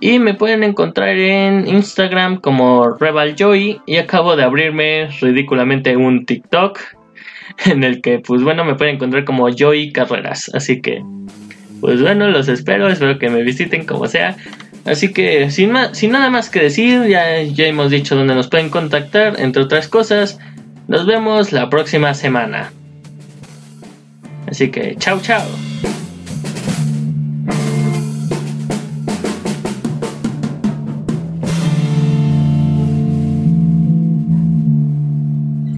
Y me pueden encontrar en Instagram como Joy Y acabo de abrirme ridículamente un TikTok en el que, pues bueno, me pueden encontrar como Joy Carreras. Así que, pues bueno, los espero, espero que me visiten como sea. Así que sin, sin nada más que decir, ya, ya hemos dicho dónde nos pueden contactar, entre otras cosas. Nos vemos la próxima semana. Así que chao chao.